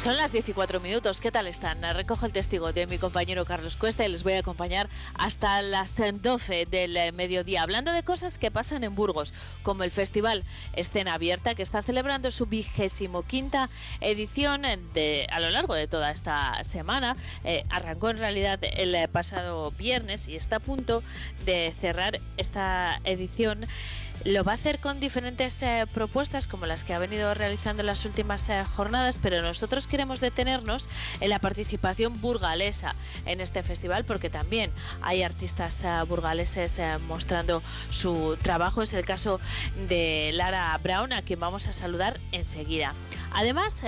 Son las 14 minutos. ¿Qué tal están? Recojo el testigo de mi compañero Carlos Cuesta y les voy a acompañar hasta las 12 del mediodía, hablando de cosas que pasan en Burgos, como el Festival Escena Abierta, que está celebrando su vigésimo quinta edición de, a lo largo de toda esta semana. Eh, arrancó en realidad el pasado viernes y está a punto de cerrar esta edición. Lo va a hacer con diferentes eh, propuestas como las que ha venido realizando en las últimas eh, jornadas, pero nosotros queremos detenernos en la participación burgalesa en este festival porque también hay artistas eh, burgaleses mostrando su trabajo. Es el caso de Lara Brown, a quien vamos a saludar enseguida. Además,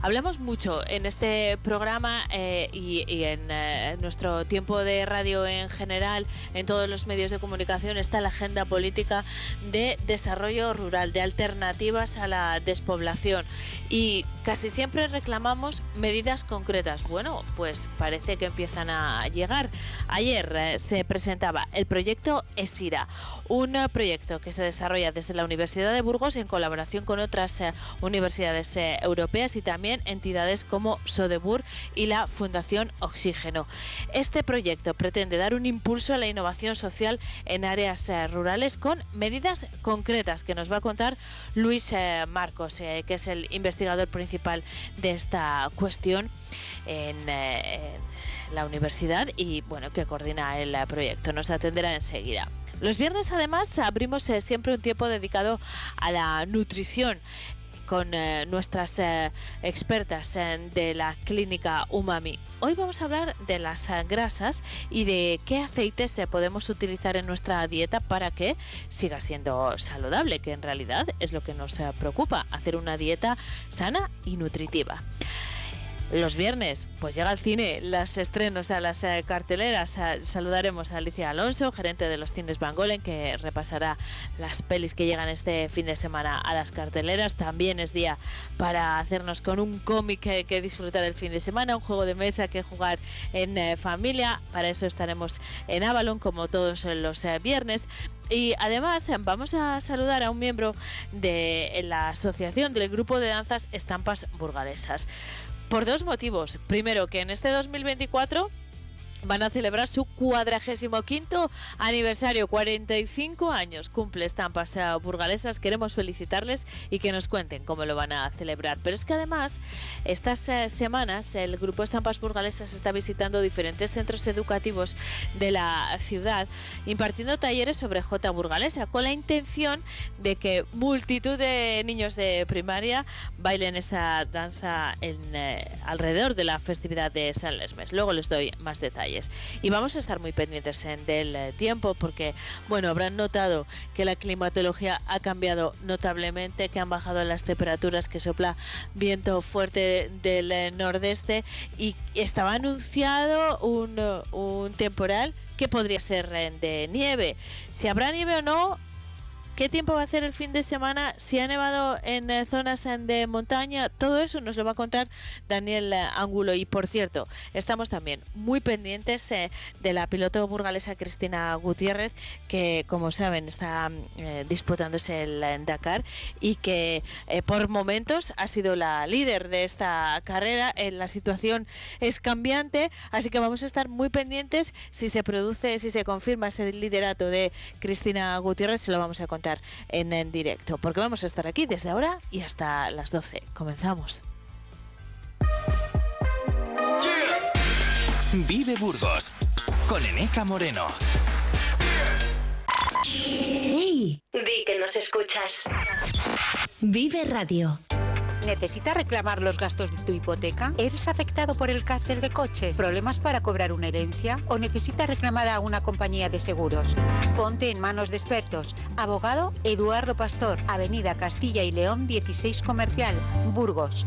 hablamos mucho en este programa y, en nuestro tiempo de radio en general, en todos los medios de comunicación, está la agenda política de desarrollo rural, de alternativas a la despoblación. Y casi siempre reclamamos medidas concretas. Bueno, pues parece que empiezan a llegar. Ayer eh, se presentaba el proyecto ESIRA, un eh, proyecto que se desarrolla desde la Universidad de Burgos en colaboración con otras eh, universidades europeas y también entidades como Sodebur y la Fundación Oxígeno. Este proyecto pretende dar un impulso a la innovación social en áreas rurales con medidas concretas que nos va a contar Luis Marcos, que es el investigador principal de esta cuestión en, eh, en la universidad y bueno, que coordina el proyecto. Nos atenderá enseguida. Los viernes además abrimos siempre un tiempo dedicado a la nutrición con eh, nuestras eh, expertas eh, de la clínica Umami. Hoy vamos a hablar de las grasas y de qué aceites podemos utilizar en nuestra dieta para que siga siendo saludable, que en realidad es lo que nos preocupa, hacer una dieta sana y nutritiva. Los viernes, pues llega al cine, las estrenos a las eh, carteleras. saludaremos a Alicia Alonso, gerente de los cines Van Golen, que repasará las pelis que llegan este fin de semana a las carteleras. También es día para hacernos con un cómic que, disfrutar el fin de semana, un juego de mesa que jugar en eh, familia. Para eso estaremos en Avalon, como todos los eh, viernes. Y además vamos a saludar a un miembro de la asociación del grupo de danzas Estampas Burgalesas. Por dos motivos. Primero, que en este 2024 van a celebrar su cuadragésimo quinto aniversario, 45 años cumple Estampas Burgalesas. Queremos felicitarles y que nos cuenten cómo lo van a celebrar. Pero es que además, estas eh, semanas el grupo Estampas Burgalesas está visitando diferentes centros educativos de la ciudad, impartiendo talleres sobre J burgalesa, con la intención de que multitud de niños de primaria bailen esa danza eh, alrededor de la festividad de San Lesmes. Luego les doy más detalles. Y vamos a estar muy pendientes en del eh, tiempo porque, bueno, habrán notado que la climatología ha cambiado notablemente, que han bajado las temperaturas, que sopla viento fuerte del eh, nordeste y estaba anunciado un, un temporal que podría ser eh, de nieve. Si habrá nieve o no, ¿Qué tiempo va a hacer el fin de semana? Si ha nevado en eh, zonas de montaña, todo eso nos lo va a contar Daniel eh, Angulo. Y por cierto, estamos también muy pendientes eh, de la piloto burgalesa Cristina Gutiérrez, que como saben está disputándose el Dakar y que por momentos ha sido la líder de esta carrera. la situación es cambiante, así que vamos a estar muy pendientes si se produce, si se confirma ese liderato de Cristina Gutiérrez, se lo vamos a contar en, directo, porque vamos a estar aquí desde ahora y hasta las 12. Comenzamos. Vive Burgos con Eneca Moreno. ¡Hey! Di que nos escuchas. Vive Radio. ¿Necesitas reclamar los gastos de tu hipoteca? ¿Eres afectado por el cárcel de coches? ¿Problemas para cobrar una herencia? ¿O necesitas reclamar a una compañía de seguros? Ponte en manos de expertos. Abogado Eduardo Pastor, Avenida Castilla y León 16 Comercial, Burgos.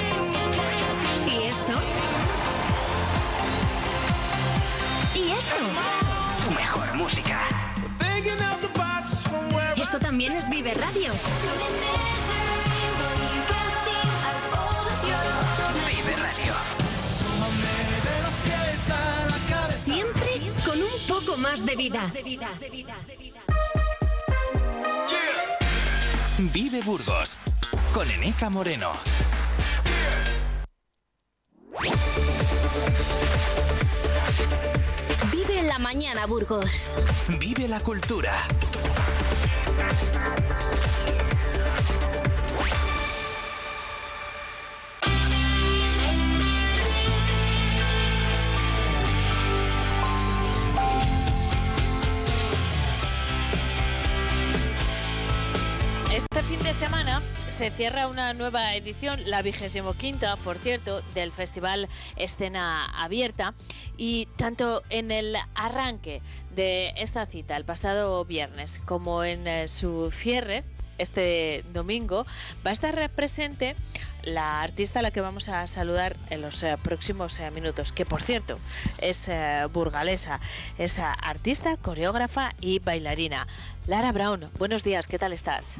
Esto? Tu mejor música. Esto también es Vive Radio. Vive Radio. Siempre con un poco más de vida. Vive Burgos con Eneca Moreno. Mañana, Burgos. Vive la cultura. Se cierra una nueva edición, la vigésimo quinta, por cierto, del Festival Escena Abierta. Y tanto en el arranque de esta cita, el pasado viernes, como en eh, su cierre, este domingo, va a estar presente la artista a la que vamos a saludar en los eh, próximos eh, minutos, que por cierto es burgalesa, es artista, coreógrafa y bailarina. Lara Brown, buenos días, ¿qué tal estás?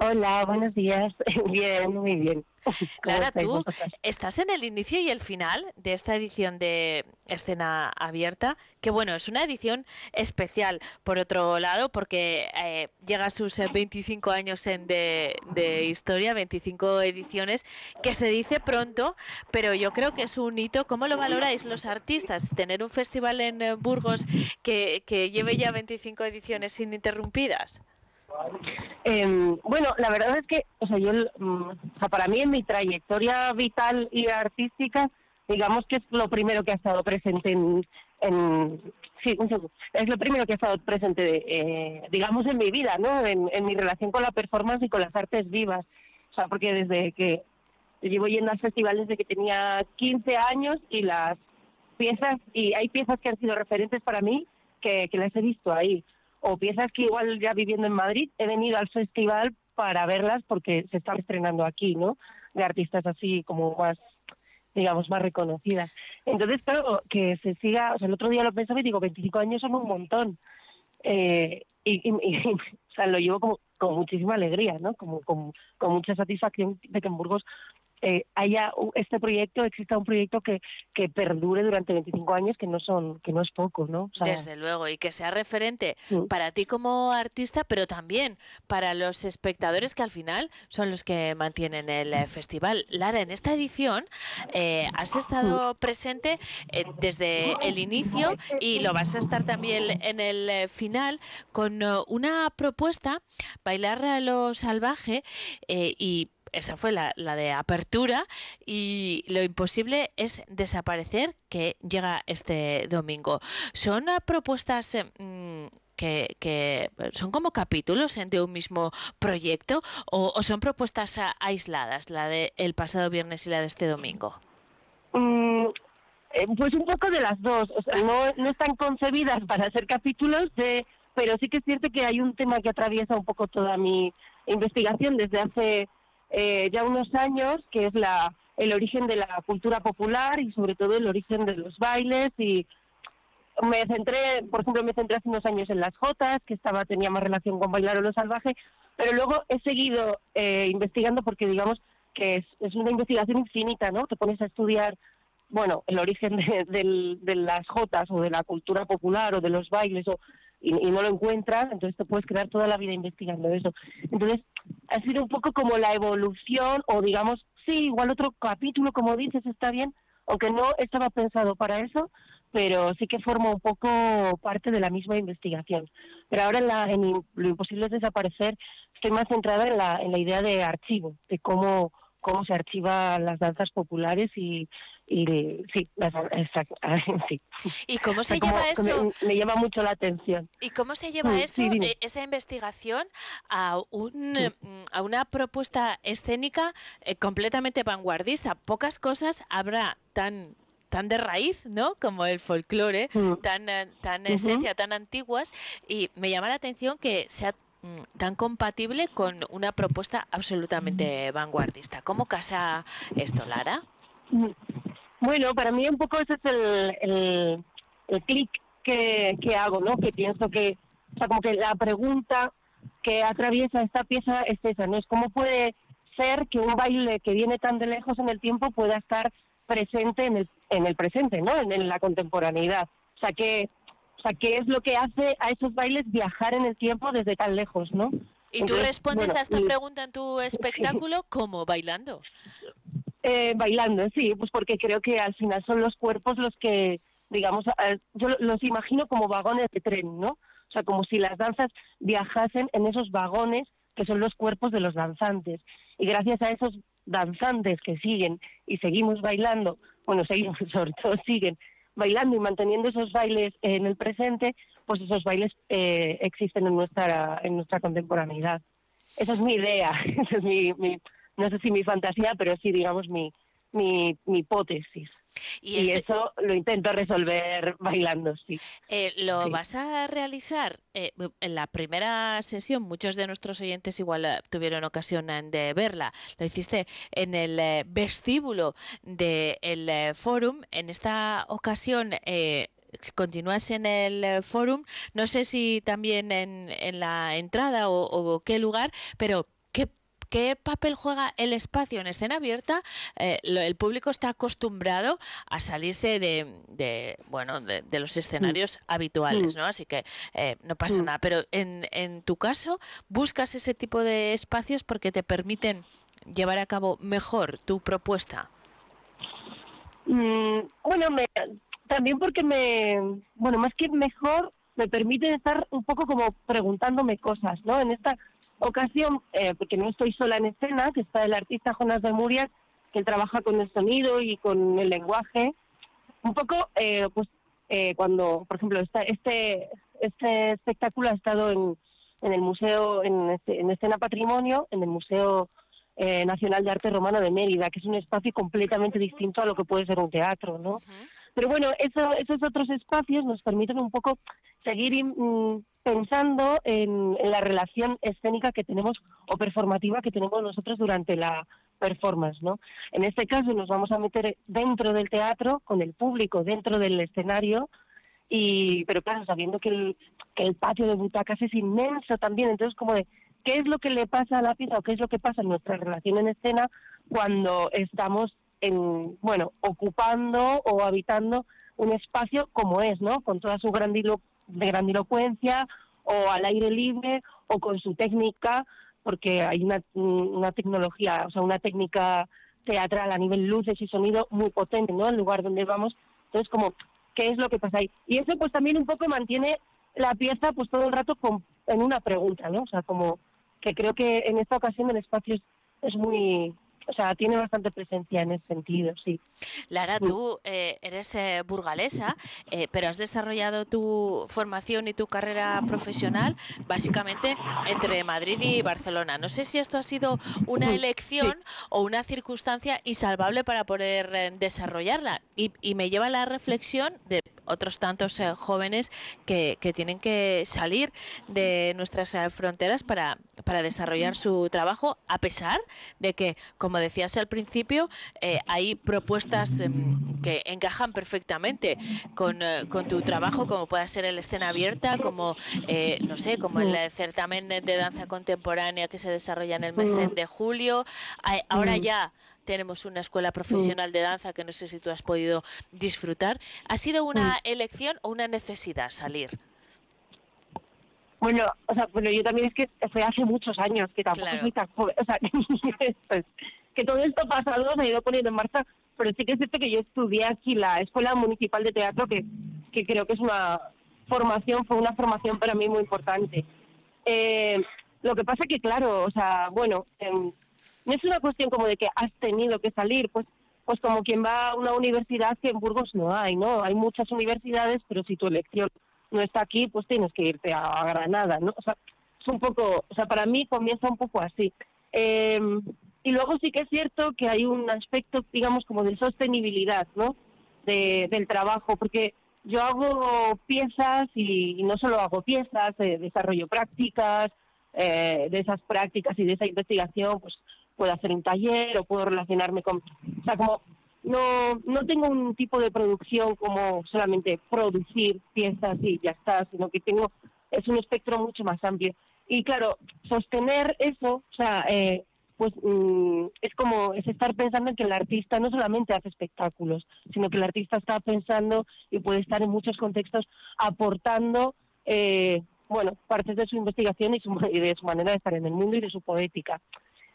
Hola, buenos días. Bien, muy bien. ¿Cómo Lara, estáis tú estás en el inicio y el final de esta edición de escena abierta, que bueno, es una edición especial, por otro lado, porque eh, llega a sus eh, 25 años en de, de historia, 25 ediciones, que se dice pronto, pero yo creo que es un hito. ¿Cómo lo valoráis los artistas? Tener un festival en eh, Burgos que, que lleve ya 25 ediciones ininterrumpidas. Em, bueno, la verdad es que, o sea, yo, mm, para mí en mi trayectoria vital y artística, digamos que es lo primero que ha estado presente en, es lo primero que ha estado presente, eh, digamos, en mi vida, ¿no? En, en mi relación con la performance y con las artes vivas. O sea, porque desde que llevo yendo a festivales desde que tenía 15 años y las piezas, y hay piezas que han sido referentes para mí que, que las he visto ahí. O piezas que igual ya viviendo en Madrid he venido al festival para verlas porque se están estrenando aquí, ¿no? De artistas así como más, digamos, más reconocidas. Entonces, claro, que se siga, o sea, el otro día lo pensaba y digo, 25 años son un montón. Eh, y, lo llevo como con muchísima alegría, ¿no? Como, con mucha satisfacción de que en Burgos eh, haya este proyecto, exista un proyecto que, que perdure durante 25 años, que no son, que no es poco, ¿no? O sea, Desde luego, y que sea referente Sí. para ti como artista, pero también para los espectadores que al final son los que mantienen el eh, festival. Lara, en esta edición eh, has estado presente eh, desde el inicio y lo vas a estar también en el final con una propuesta, bailar a lo salvaje y esa fue la, la de apertura y lo imposible es desaparecer que llega este domingo. Son eh, propuestas eh, mm, que, que son como capítulos eh, de un mismo proyecto o, o son propuestas ah, aisladas, la de el pasado viernes y la de este domingo. Mm, eh, pues un poco de las dos. O sea, no, no están concebidas para ser capítulos, de, pero sí que es cierto que hay un tema que atraviesa un poco toda mi investigación desde hace eh, ya unos años, que es la el origen de la cultura popular y sobre todo el origen de los bailes y me centré, por ejemplo, me centré hace unos años en las jotas, que estaba tenía más relación con bailar o lo salvaje, pero luego he seguido eh, investigando porque digamos que es, es una investigación infinita, ¿no? Te pones a estudiar, bueno, el origen de, del- de las jotas o de la cultura popular o de los bailes o, y, y no lo encuentras, entonces te puedes quedar toda la vida investigando eso. Entonces, ha sido un poco como la evolución o digamos, sí, igual otro capítulo, como dices, está bien, aunque no estaba pensado para eso, pero sí que forma un poco parte de la misma investigación. Pero ahora en, la, en lo imposible es desaparecer, estoy más centrada en la, en la idea de archivo, de cómo, cómo se archivan las danzas populares y, y sí, exacto, sí. ¿Y cómo se lleva que me- eso? Me, llama mucho la atención. ¿Y cómo se lleva Mm, eso, sí, eh, esa investigación, a, un, mm, a una propuesta escénica eh, completamente vanguardista? Pocas cosas habrá tan tan de raíz, ¿no? Como el folclore, Mm. tan, eh, tan esencia, tan antiguas. Y me llama la atención que sea mm, tan compatible con una propuesta absolutamente vanguardista. ¿Cómo casa esto, Lara? Bueno, para mí un poco ese es el, el, el clic que, que hago, ¿no? Que pienso que, o sea, como que la pregunta que atraviesa esta pieza es esa, ¿no? Es cómo puede ser que un baile que viene tan de lejos en el tiempo pueda estar presente en el, en el presente, ¿no? En, en la contemporaneidad. O sea, que, o sea, ¿qué es lo que hace a esos bailes viajar en el tiempo desde tan lejos, ¿no? Y tú Entonces, respondes bueno, a esta y- pregunta en tu espectáculo como bailando. Eh, bailando, sí, pues porque creo que al final son los cuerpos los que, digamos, yo los imagino como vagones de tren, ¿no? O sea, como si las danzas viajasen en esos vagones que son los cuerpos de los danzantes. Y gracias a esos danzantes que siguen y seguimos bailando, bueno, seguimos, sobre todo siguen bailando y manteniendo esos bailes en el presente, pues esos bailes eh, existen en nuestra, en nuestra contemporaneidad. Esa es mi idea, esa es mi, mi- no sé si mi fantasía, pero sí, digamos, mi, mi, mi hipótesis. Y, Y, este- eso lo intento resolver bailando, sí. Eh, ¿Lo Sí. vas a realizar eh, en la primera sesión? Muchos de nuestros oyentes igual eh, tuvieron ocasión de verla. Lo hiciste en el vestíbulo del eh, Fórum. En esta ocasión eh, continúas en el Fórum. No sé si también en, en la entrada o, o qué lugar, pero ¿qué ¿Qué papel juega el espacio en escena abierta? Eh, lo- el público está acostumbrado a salirse de, de, bueno de, de los escenarios habituales, ¿no? Así que eh, no pasa Mm. nada. Pero en, en tu caso, buscas ese tipo de espacios porque te permiten llevar a cabo mejor tu propuesta. Mm, bueno, me, también porque me, bueno, más que mejor, me permite estar un poco como preguntándome cosas, ¿no? En esta ocasión, eh, porque no estoy sola en escena, que está el artista Jonas de Murias, que trabaja con el sonido y con el lenguaje, un poco, eh, pues, eh, cuando, por ejemplo, esta, este, este espectáculo ha estado en, en el museo, en, este- en Escena Patrimonio, en el Museo eh, Nacional de Arte Romano de Mérida, que es un espacio completamente distinto a lo que puede ser un teatro, ¿no? Pero bueno, eso, esos otros espacios nos permiten un poco seguir mm, pensando en, la relación escénica que tenemos o performativa que tenemos nosotros durante la performance, ¿no? En este caso nos vamos a meter dentro del teatro, con el público dentro del escenario, y pero claro, sabiendo que el, que el patio de butacas es inmenso también, entonces como de qué es lo que le pasa a la pieza o qué es lo que pasa en nuestra relación en escena cuando estamos en, bueno, ocupando o habitando un espacio como es, ¿no? Con toda su grandilo, de grandilocuencia o al aire libre o con su técnica, porque hay una, una tecnología, o sea, una técnica teatral a nivel luces y sonido muy potente, ¿no? El lugar donde vamos. Entonces, como, ¿qué es lo que pasa ahí? Y eso pues también un poco mantiene la pieza pues todo el rato con, en una pregunta, ¿no? O sea, como que creo que en esta ocasión el espacio es, es muy, o sea, tiene bastante presencia en ese sentido, sí. Lara, Mm. tú eh, eres eh, burgalesa, eh, pero has desarrollado tu formación y tu carrera profesional básicamente entre Madrid y Barcelona. No sé si esto ha sido una elección o una circunstancia insalvable para poder eh, desarrollarla. Y, y me lleva a la reflexión de otros tantos eh, jóvenes que, que tienen que salir de nuestras eh, fronteras para, para desarrollar su trabajo, a pesar de que, como decías al principio, eh, hay propuestas em, que encajan perfectamente con, con tu trabajo, como pueda ser el escena abierta, como, eh, no sé, como el certamen de danza contemporánea que se desarrolla en el mes Mm. de julio. Ahora Mm. ya tenemos una escuela profesional de danza que no sé si tú has podido disfrutar. ¿Ha sido una elección o una necesidad salir? Bueno, o sea, bueno, yo también es que fue hace muchos años, que tampoco Claro. soy tan joven, o sea, pues, que todo esto pasado se ha ido poniendo en marcha, pero sí que es cierto que yo estudié aquí la Escuela Municipal de Teatro, que, que creo que es una formación, fue una formación para mí muy importante. Eh, lo que pasa que, claro, o sea, bueno, no es una cuestión como de que has tenido que salir, pues pues como quien va a una universidad que en Burgos no hay, ¿no? Hay muchas universidades, pero si tu elección no está aquí, pues tienes que irte a, Granada, ¿no? O sea, es un poco, o sea, para mí comienza un poco así. Eh, y luego sí que es cierto que hay un aspecto, digamos, como de sostenibilidad, ¿no? De, del trabajo, porque yo hago piezas y, y no solo hago piezas, eh, desarrollo prácticas, eh, de esas prácticas y de esa investigación, pues puedo hacer un taller o puedo relacionarme con... O sea, como no, no tengo un tipo de producción como solamente producir piezas y ya está, sino que tengo, es un espectro mucho más amplio. Y claro, sostener eso, o sea, eh, pues mm, es como es estar pensando en que el artista no solamente hace espectáculos, sino que el artista está pensando y puede estar en muchos contextos aportando, eh, bueno, partes de su investigación y, de su manera de estar en el mundo y de su poética.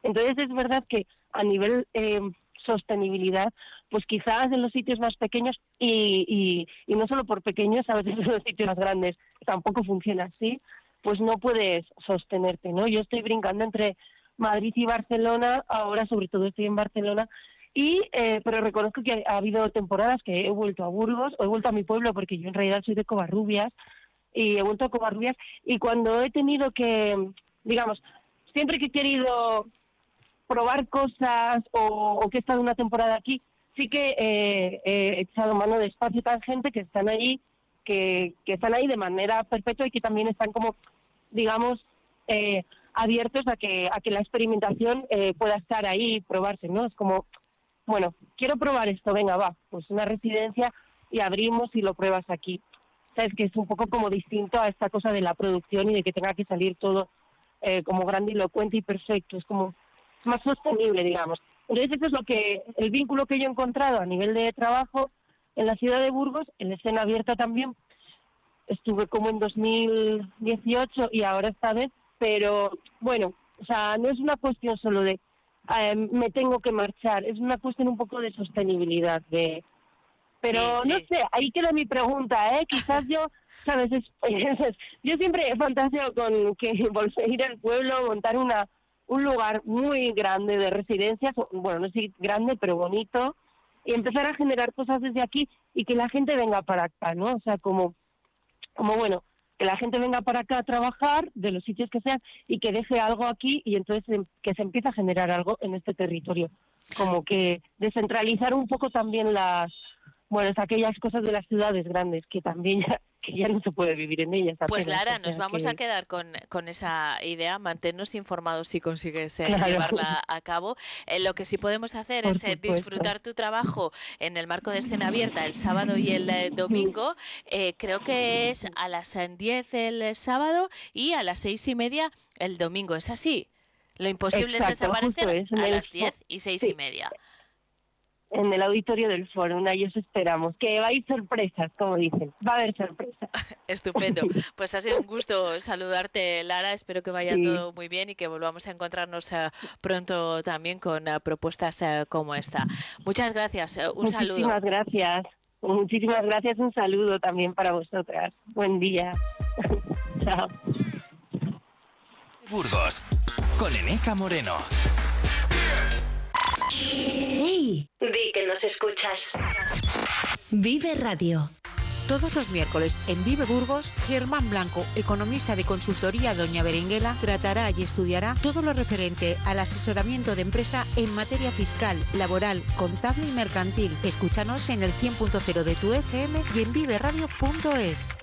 Entonces es verdad que a nivel eh, sostenibilidad, pues quizás en los sitios más pequeños y, y, no solo por pequeños, a veces en los sitios más grandes tampoco funciona así, pues no puedes sostenerte, ¿no? Yo estoy brincando entre Madrid y Barcelona, ahora sobre todo estoy en Barcelona, y eh, pero reconozco que ha habido temporadas que he vuelto a Burgos he vuelto a mi pueblo porque yo en realidad soy de Covarrubias y he vuelto a Covarrubias y cuando he tenido que, digamos, siempre que he querido probar cosas o, que he estado una temporada aquí, sí que eh, he echado mano de espacio tan gente que están ahí, que, que están ahí de manera perpetua y que también están como, digamos, eh, abiertos a que, a que la experimentación eh, pueda estar ahí y probarse, ¿no? Es como, bueno, quiero probar esto, venga, va, pues una residencia y abrimos y lo pruebas aquí. Sabes que es un poco como distinto a esta cosa de la producción y de que tenga que salir todo eh, como grandilocuente y perfecto, es como más sostenible, digamos. Entonces eso es lo que, el vínculo que yo he encontrado a nivel de trabajo en la ciudad de Burgos, en la escena abierta también, estuve como en 2018 y ahora esta vez pero bueno, o sea, no es una cuestión solo de eh, me tengo que marchar, es una cuestión un poco de sostenibilidad, de pero no sé, ahí queda mi pregunta, ¿eh? Quizás yo, ¿sabes? yo siempre fantaseo con que volver a ir al pueblo, montar una un lugar muy grande de residencias, bueno, no sé grande, pero bonito, y empezar a generar cosas desde aquí y que la gente venga para acá, ¿no? O sea, como, como bueno, que la gente venga para acá a trabajar de los sitios que sean y que deje algo aquí y entonces em, que se empiece a generar algo en este territorio. Como que descentralizar un poco también las, bueno, es aquellas cosas de las ciudades grandes que también ya, que ya no se puede vivir en ellas. Pues Lara, nos vamos a quedar con, con, esa idea, mantenernos informados si consigues eh, llevarla a cabo. Eh, lo que sí podemos hacer es eh, disfrutar tu trabajo en el marco de escena abierta el sábado y el domingo. creo que es a las 10 el sábado y a las seis y media el domingo. ¿Es así? Lo imposible es desaparecer a las 10 y seis y media en el auditorio del foro. Ahí os esperamos. Que va a ir sorpresas, como dicen. Va a haber sorpresas. Estupendo. Pues ha sido un gusto saludarte, Lara. Espero que vaya todo muy bien y que volvamos a encontrarnos eh, pronto también con eh, propuestas eh, como esta. Muchas gracias. un saludo. Muchísimas gracias. Muchísimas gracias. Un saludo también para vosotras. Buen día. Chao. Burgos, con Eneca Moreno. ¡Hey! Di que nos escuchas. Vive Radio. Todos los miércoles en Vive Burgos, Germán Blanco, economista de consultoría Doña Berenguela, tratará y estudiará todo lo referente al asesoramiento de empresa en materia fiscal, laboral, contable y mercantil. Escúchanos en el 100.0 de tu FM y en viveradio.es.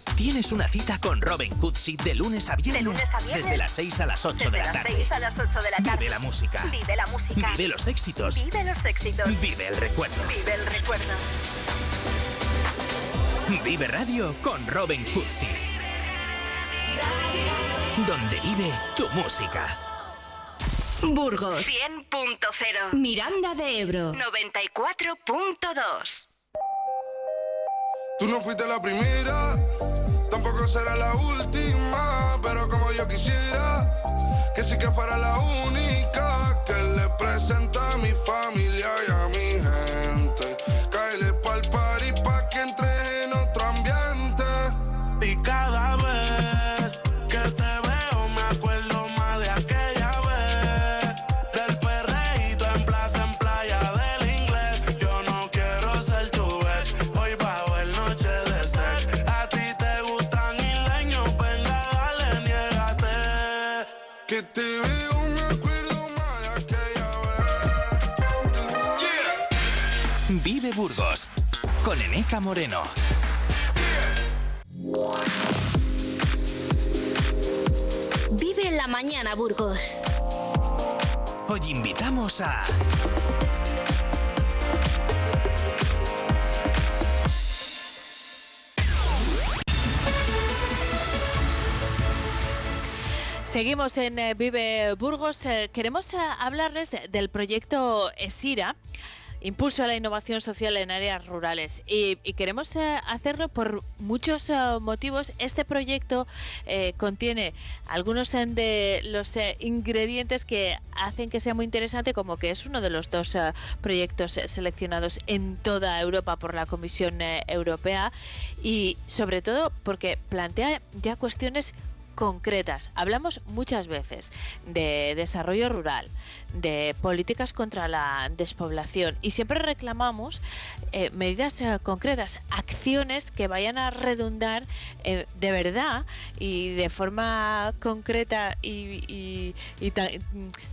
Tienes una cita con Robin Cootsy de lunes a viernes. Desde las 6 a las 8 de la tarde. 6 a las 8 de la tarde. Vive la música. Vive la música. Vive los éxitos. Vive los éxitos. Vive el recuerdo. Vive el recuerdo. Vive Radio con Robin Cootsy. Donde vive tu música. Burgos 100.0. Miranda de Ebro 94.2. Tú no fuiste la primera Tampoco será la última, pero como yo quisiera que sí que fuera la única Burgos con Eneca Moreno. Vive en la mañana, Burgos. Hoy invitamos a Seguimos en eh, Vive Burgos. Eh, queremos eh, hablarles de- del proyecto ESIRA. Impulso a la innovación social en áreas rurales. Y, queremos eh, hacerlo por muchos eh, motivos. Este proyecto eh, contiene algunos de los ingredientes que hacen que sea muy interesante, como que es uno de los dos proyectos seleccionados en toda Europa por la Comisión Europea. Y sobre todo porque plantea ya cuestiones concretas. Hablamos muchas veces de desarrollo rural, de políticas contra la despoblación y siempre reclamamos eh, medidas eh, concretas, acciones que vayan a redundar eh, de verdad y de forma concreta y, y- y ta-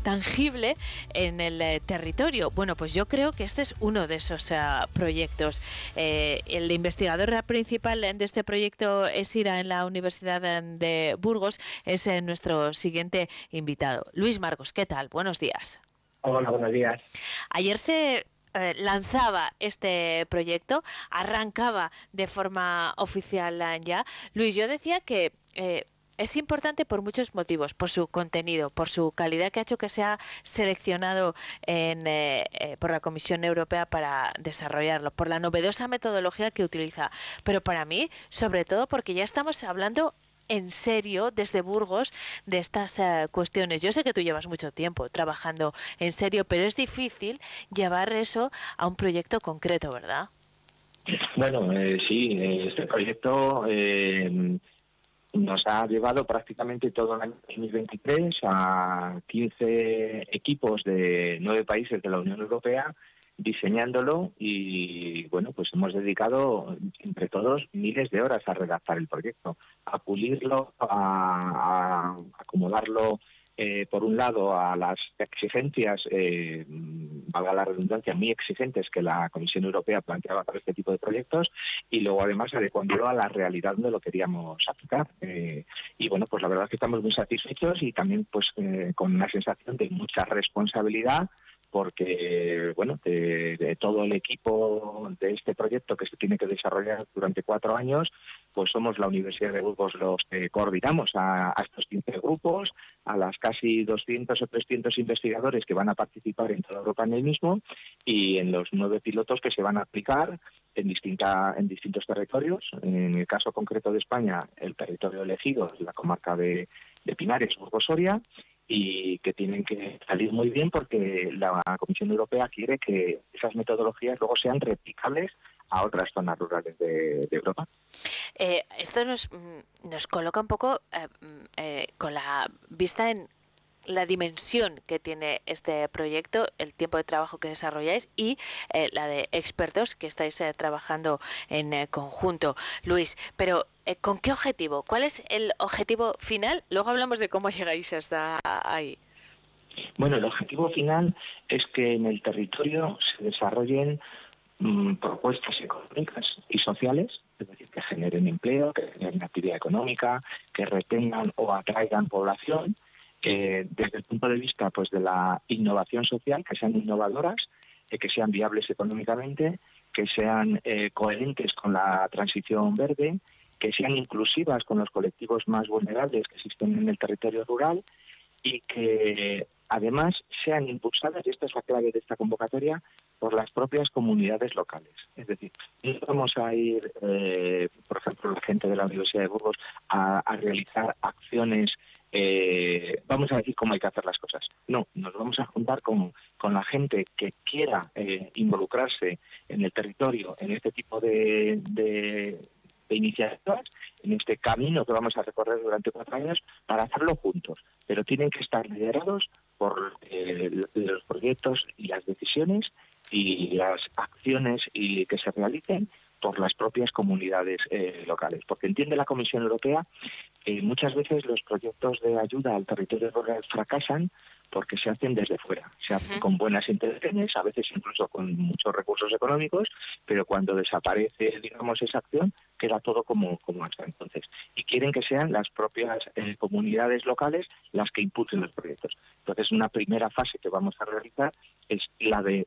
tangible en el territorio. Bueno, pues yo creo que este es uno de esos proyectos. El investigador principal de este proyecto es IRA en la Universidad de Burgos, es eh, nuestro siguiente invitado. Luis Marcos, ¿qué tal? Buenos días. Hola, buenos días. Ayer se eh, lanzaba este proyecto, arrancaba de forma oficial eh, ya. Luis, yo decía que eh, es importante por muchos motivos, por su contenido, por su calidad que ha hecho que sea seleccionado en, eh, eh, por la Comisión Europea para desarrollarlo, por la novedosa metodología que utiliza, pero para mí, sobre todo porque ya estamos hablando en serio desde Burgos de estas eh, cuestiones. Yo sé que tú llevas mucho tiempo trabajando en serio, pero es difícil llevar eso a un proyecto concreto, ¿verdad? Bueno, eh, sí, eh, este proyecto eh, nos ha llevado prácticamente todo el año 2023 a 15 equipos de nueve países de la Unión Europea diseñándolo y bueno, pues hemos dedicado entre todos miles de horas a redactar el proyecto, a pulirlo, a, acomodarlo eh, por un lado a las exigencias, eh, valga la redundancia, muy exigentes que la Comisión Europea planteaba para este tipo de proyectos y luego además adecuándolo a la realidad donde lo queríamos aplicar. Eh, y bueno, pues la verdad es que estamos muy satisfechos y también pues eh, con una sensación de mucha responsabilidad porque bueno de, todo el equipo de este proyecto que se tiene que desarrollar durante cuatro años pues somos la Universidad de Burgos los que coordinamos a, estos 15 grupos, a las casi 200 o 300 investigadores que van a participar en toda Europa en el mismo y en los nueve pilotos que se van a aplicar en, distinta, en distintos territorios. En el caso concreto de España, el territorio elegido es la comarca de, de Pinares, Burgos Soria, y que tienen que salir muy bien porque la Comisión Europea quiere que esas metodologías luego sean replicables a otras zonas rurales de, Europa. Eh, esto nos, mm, nos coloca un poco eh, mm, eh, con la vista en la dimensión que tiene este proyecto, el tiempo de trabajo que desarrolláis y eh, la de expertos que estáis eh, trabajando en eh, conjunto. Luis, pero ¿con qué objetivo? ¿Cuál es el objetivo final? Luego hablamos de cómo llegáis hasta ahí. Bueno, el objetivo final es que en el territorio se desarrollen mm, propuestas económicas y sociales, es decir, que generen empleo, que generen actividad económica, que retengan o atraigan población, desde el punto de vista pues de la innovación social, que sean innovadoras, eh, que sean viables económicamente, que sean eh, coherentes con la transición verde, que sean inclusivas con los colectivos más vulnerables que existen en el territorio rural y que además sean impulsadas, y esta es la clave de esta convocatoria, por las propias comunidades locales. Es decir, no vamos a ir, eh, por ejemplo, la gente de la Universidad de Burgos a realizar acciones, eh, vamos a decir cómo hay que hacer las cosas. No, nos vamos a juntar con, con la gente que quiera eh, involucrarse en el territorio, en este tipo de, de, iniciativas, en este camino que vamos a recorrer durante cuatro años, para hacerlo juntos. Pero tienen que estar liderados por eh, los proyectos y las decisiones y las acciones y que se realicen por las propias comunidades eh, locales. Porque entiende la Comisión Europea que muchas veces los proyectos de ayuda al territorio rural fracasan porque se hacen desde fuera, se hacen con buenas intenciones, a veces incluso con muchos recursos económicos, pero cuando desaparece, digamos, esa acción, queda todo como, como hasta entonces. Y quieren que sean las propias eh, comunidades locales las que impulsen los proyectos. Entonces, una primera fase que vamos a realizar es la de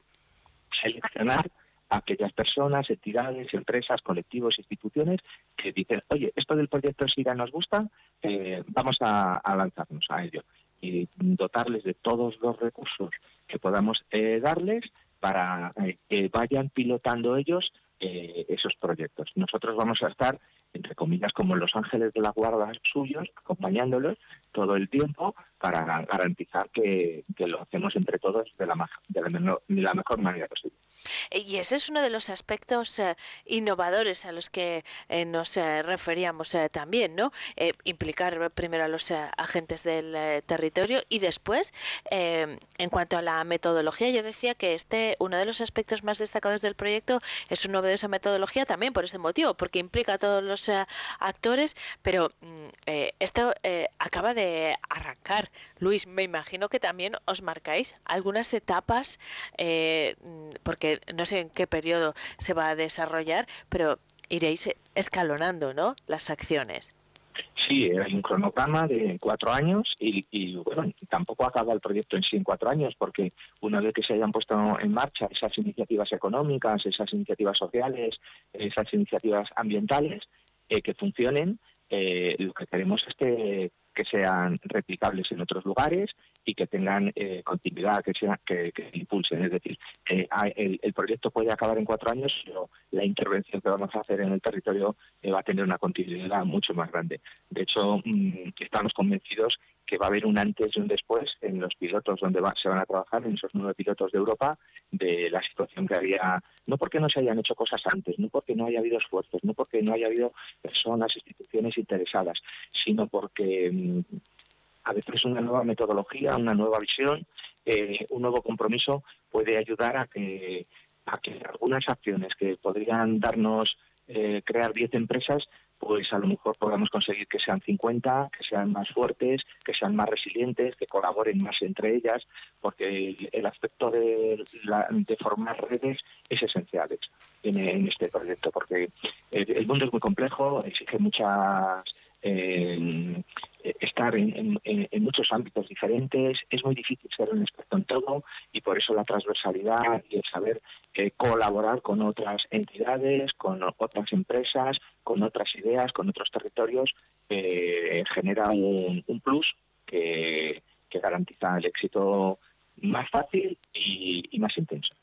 seleccionar aquellas personas, entidades, empresas, colectivos, instituciones que dicen, oye, esto del proyecto SIRA nos gusta, eh, vamos a, lanzarnos a ello y dotarles de todos los recursos que podamos eh, darles para eh, que vayan pilotando ellos esos proyectos. Nosotros vamos a estar, entre comillas, como los ángeles de la guarda suyos, acompañándolos todo el tiempo para garantizar que, lo hacemos entre todos de la, de la mejor manera posible. Y ese es uno de los aspectos eh, innovadores a los que eh, nos eh, referíamos también, ¿no? implicar primero a los agentes del territorio y después, en cuanto a la metodología, yo decía que este uno de los aspectos más destacados del proyecto es su novedosa metodología también por ese motivo, porque implica a todos los actores, pero mm, esto acaba de arrancar. Luis, me imagino que también os marcáis algunas etapas, mm, porque no sé en qué periodo se va a desarrollar, pero iréis escalonando, ¿no? Las acciones. Sí, hay un cronograma de cuatro años y, bueno, tampoco acaba el proyecto en sí en cuatro años, porque una vez que se hayan puesto en marcha esas iniciativas económicas, esas iniciativas sociales, esas iniciativas ambientales eh, que funcionen, eh, lo que queremos es que que sean replicables en otros lugares y que tengan eh, continuidad, que, sea, que, impulsen. Es decir, el, proyecto puede acabar en cuatro años, pero la intervención que vamos a hacer en el territorio eh, va a tener una continuidad mucho más grande. De hecho, mm, estamos convencidos que va a haber un antes y un después en los pilotos donde se van a trabajar, en esos nueve pilotos de Europa, de la situación que había, no porque no se hayan hecho cosas antes, no porque no haya habido esfuerzos, no porque no haya habido personas, instituciones interesadas, sino porque mm, a veces una nueva metodología, una nueva visión, eh, un nuevo compromiso puede ayudar a que, a que algunas acciones que podrían darnos eh, crear 10 empresas pues a lo mejor podamos conseguir que sean 50, que sean más fuertes, que sean más resilientes, que colaboren más entre ellas, porque el, aspecto de, formar redes es esencial en, este proyecto, porque el, mundo es muy complejo, exige muchas... Eh, estar en, muchos ámbitos diferentes, es muy difícil ser un experto en todo y por eso la transversalidad y el saber eh, colaborar con otras entidades, con otras empresas, con otras ideas, con otros territorios, eh, genera un, plus que, garantiza el éxito más fácil y, más intenso.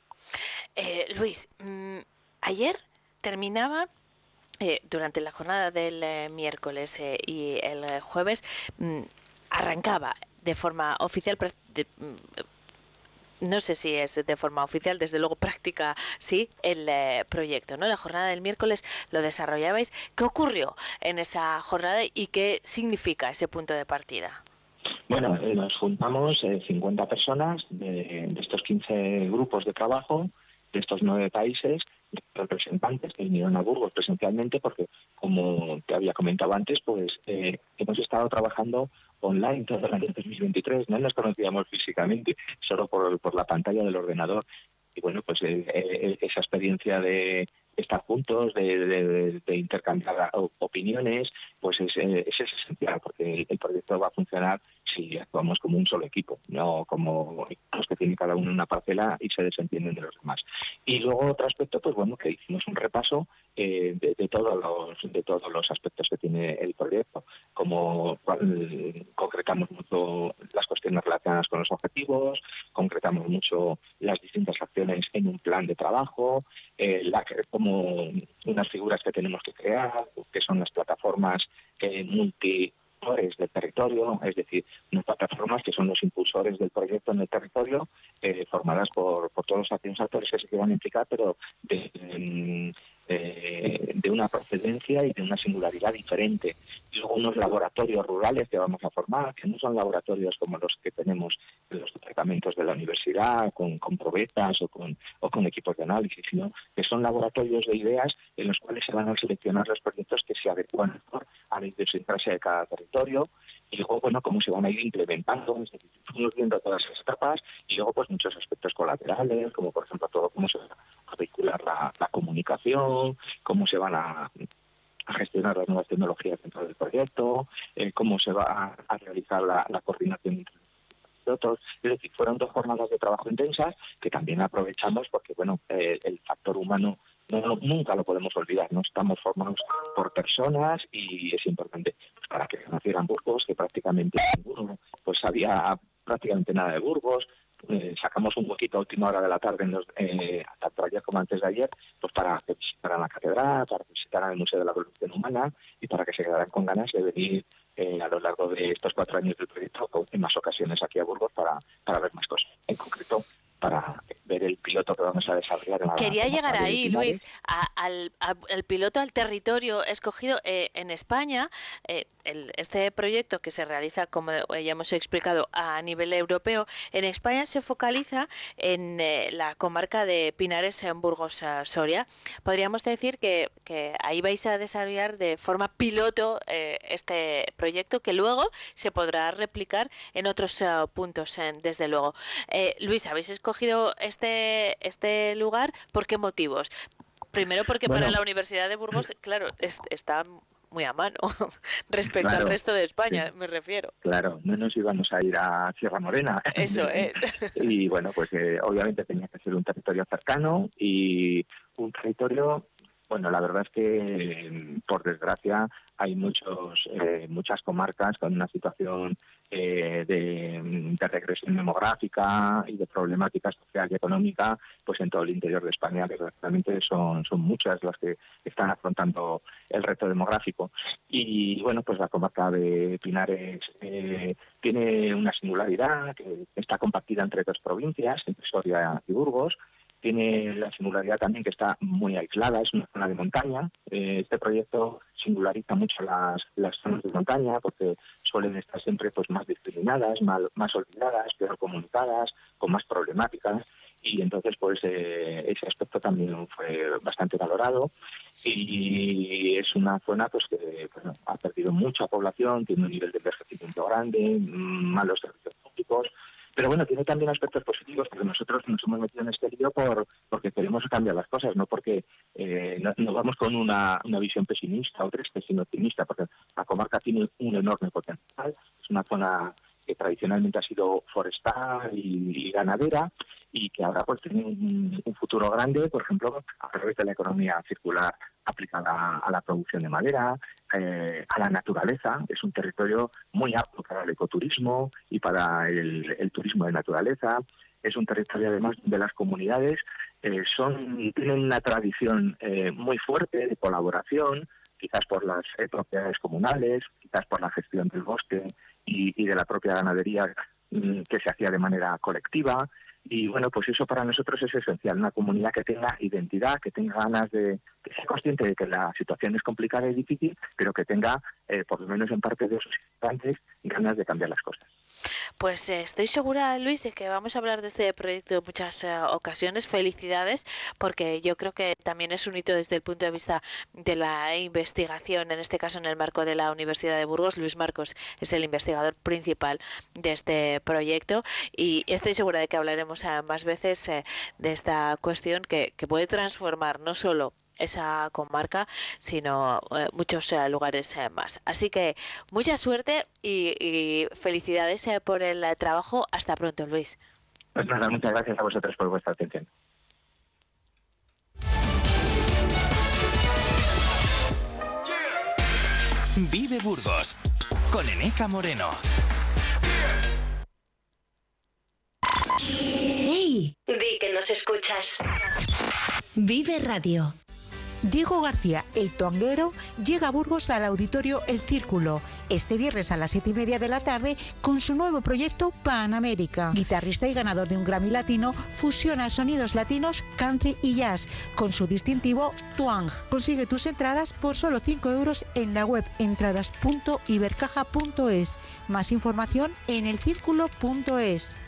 Luis, mm, ayer terminaba eh, durante la jornada del eh, miércoles eh, y el jueves mm, arrancaba de forma oficial mm, no sé si es de forma oficial, desde luego práctica, sí, el proyecto, ¿no? La jornada del miércoles lo desarrollabais. ¿Qué ocurrió en esa jornada y qué significa ese punto de partida? Bueno, nos juntamos 50 personas de, de, estos 15 grupos de trabajo de estos nueve países representantes que vinieron a Burgos presencialmente porque, como te había comentado antes, pues eh, hemos estado trabajando online todo el año 2023, no nos conocíamos físicamente, solo por, por la pantalla del ordenador. Y bueno, pues eh, eh, esa experiencia de, estar juntos, de, intercambiar opiniones, pues es, es, esencial porque el, proyecto va a funcionar si actuamos como un solo equipo, no como los que tienen cada uno una parcela y se desentienden de los demás. Y luego otro aspecto, pues bueno, que hicimos un repaso eh, de, todos los de todos los aspectos que tiene el proyecto, como concretamos mucho las cuestiones relacionadas con los objetivos, concretamos mucho las distintas acciones en un plan de trabajo, eh, como unas figuras que tenemos que crear, que son las plataformas eh, del territorio, es decir, unas plataformas que son los impulsores del proyecto en el territorio, eh, formadas por, por, todos los actores que se quieran implicar, pero de, de, una procedencia y de una singularidad diferente. Y luego unos laboratorios rurales que vamos a formar, que no son laboratorios como los que tenemos en los departamentos de la universidad, con, con probetas o con, o con equipos de análisis, sino que son laboratorios de ideas en los cuales se van a seleccionar los proyectos que se adecuan a la idiosincrasia de cada territorio y luego, bueno, cómo se van a ir implementando, es decir, viendo todas esas etapas y luego pues muchos aspectos colaterales, como por ejemplo todo cómo se va a vehicular la, la comunicación, cómo se van a gestionar las nuevas tecnologías dentro del proyecto, eh, cómo se va a, realizar la, la coordinación entre pilotos. Es decir, fueron dos jornadas de trabajo intensas que también aprovechamos porque, bueno, eh, el factor humano nunca lo podemos olvidar, no estamos formados por personas y es importante pues, para que nacieran Burgos, que prácticamente ninguno pues sabía prácticamente nada de Burgos, eh, sacamos un huequito a última hora de la tarde, en los, eh, tanto ayer como antes de ayer, pues para que visitaran la catedral, para que visitaran el Museo de la Evolución Humana y para que se quedaran con ganas de venir eh, a lo largo de estos cuatro años del proyecto en más ocasiones aquí a Burgos para, para ver más cosas. En concreto, para ver el piloto que vamos a desarrollar. En la Quería llegar ahí. Luis, a- al, a- al piloto, al territorio escogido eh, en España. eh, el- este proyecto que se realiza, como ya hemos explicado, a nivel europeo, en España se focaliza en eh, la comarca de Pinares, en Burgos, eh, Soria. Podríamos decir que, que ahí vais a desarrollar de forma piloto eh, este proyecto que luego se podrá replicar en otros eh, puntos, desde luego. Luis, habéis escogido este, este lugar, ¿por qué motivos? Primero porque para la Universidad de Burgos, claro, es- está muy a mano respecto al resto de España, me refiero. Claro, no nos íbamos a ir a Sierra Morena. Eso es. Y bueno, pues eh, obviamente tenía que ser un territorio cercano y un territorio, bueno, la verdad es que por desgracia hay muchos eh, muchas comarcas con una situación eh, de, regresión demográfica y de problemática social y económica, pues en todo el interior de España, que realmente son, son muchas las que están afrontando el reto demográfico. Y bueno, pues la comarca de Pinares eh, tiene una singularidad que está compartida entre dos provincias, entre Soria y Burgos. Tiene la singularidad también que está muy aislada, es una zona de montaña. Este proyecto singulariza mucho las, las zonas de montaña porque suelen estar siempre pues más discriminadas, mal- más olvidadas, peor comunicadas, con más problemáticas. Y entonces pues eh, ese aspecto también fue bastante valorado. Y es una zona pues que ha perdido mucha población, tiene un nivel de envejecimiento grande, malos servicios públicos, pero bueno, tiene también aspectos positivos porque nosotros nos hemos metido en este lío por, porque queremos cambiar las cosas, no porque eh, no, vamos con una, una visión pesimista o triste, sino optimista, porque la comarca tiene un enorme potencial, es una zona que tradicionalmente ha sido forestal y ganadera y que ahora pues tiene un, futuro grande, por ejemplo, a través de la economía circular aplicada a la producción de madera, eh, a la naturaleza. Es un territorio muy apto para el ecoturismo y para el, turismo de naturaleza. Es un territorio además de las comunidades eh, son tienen una tradición eh, muy fuerte de colaboración, quizás por las propiedades comunales, quizás por la gestión del bosque y, y de la propia ganadería mm, que se hacía de manera colectiva. Y bueno, pues eso para nosotros es esencial, una comunidad que tenga identidad, que tenga ganas de, que sea consciente de que la situación es complicada y difícil, pero que tenga, eh, por lo menos en parte de sus habitantes, ganas de cambiar las cosas. Pues eh, estoy segura, Luis, de que vamos a hablar de este proyecto en muchas eh, ocasiones. Felicidades, porque yo creo que también es un hito desde el punto de vista de la investigación, en este caso en el marco de la Universidad de Burgos. Luis Marcos es el investigador principal de este proyecto y estoy segura de que hablaremos más veces eh, de esta cuestión que, que puede transformar no solo esa comarca, sino eh, muchos eh, lugares eh, más. Así que mucha suerte y, y felicidades eh, por el trabajo. Hasta pronto, Luis. Pues nada, muchas gracias a vosotros por vuestra atención. Vive Burgos con Eneca Moreno. ¡Hey! Di que nos escuchas. Vive Radio. Diego García, el tonguero, llega a Burgos al auditorio El Círculo este viernes a las siete y media de la tarde con su nuevo proyecto Panamérica. Guitarrista y ganador de un Grammy Latino, fusiona sonidos latinos, country y jazz con su distintivo twang. Consigue tus entradas por solo 5 euros en la web entradas.ibercaja.es. Más información en elcírculo.es.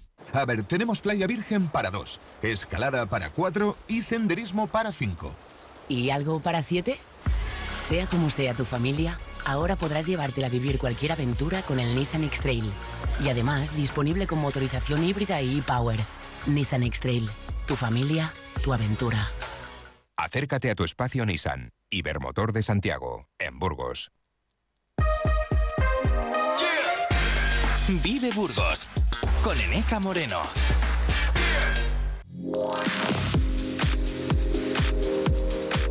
A ver, tenemos playa virgen para dos, escalada para cuatro y senderismo para cinco. ¿Y algo para siete? Sea como sea tu familia, ahora podrás llevártela a vivir cualquier aventura con el Nissan X-Trail. Y además disponible con motorización híbrida y e-Power. Nissan X-Trail. Tu familia, tu aventura. Acércate a tu espacio Nissan. Ibermotor de Santiago, en Burgos. Vive Burgos con Eneca Moreno.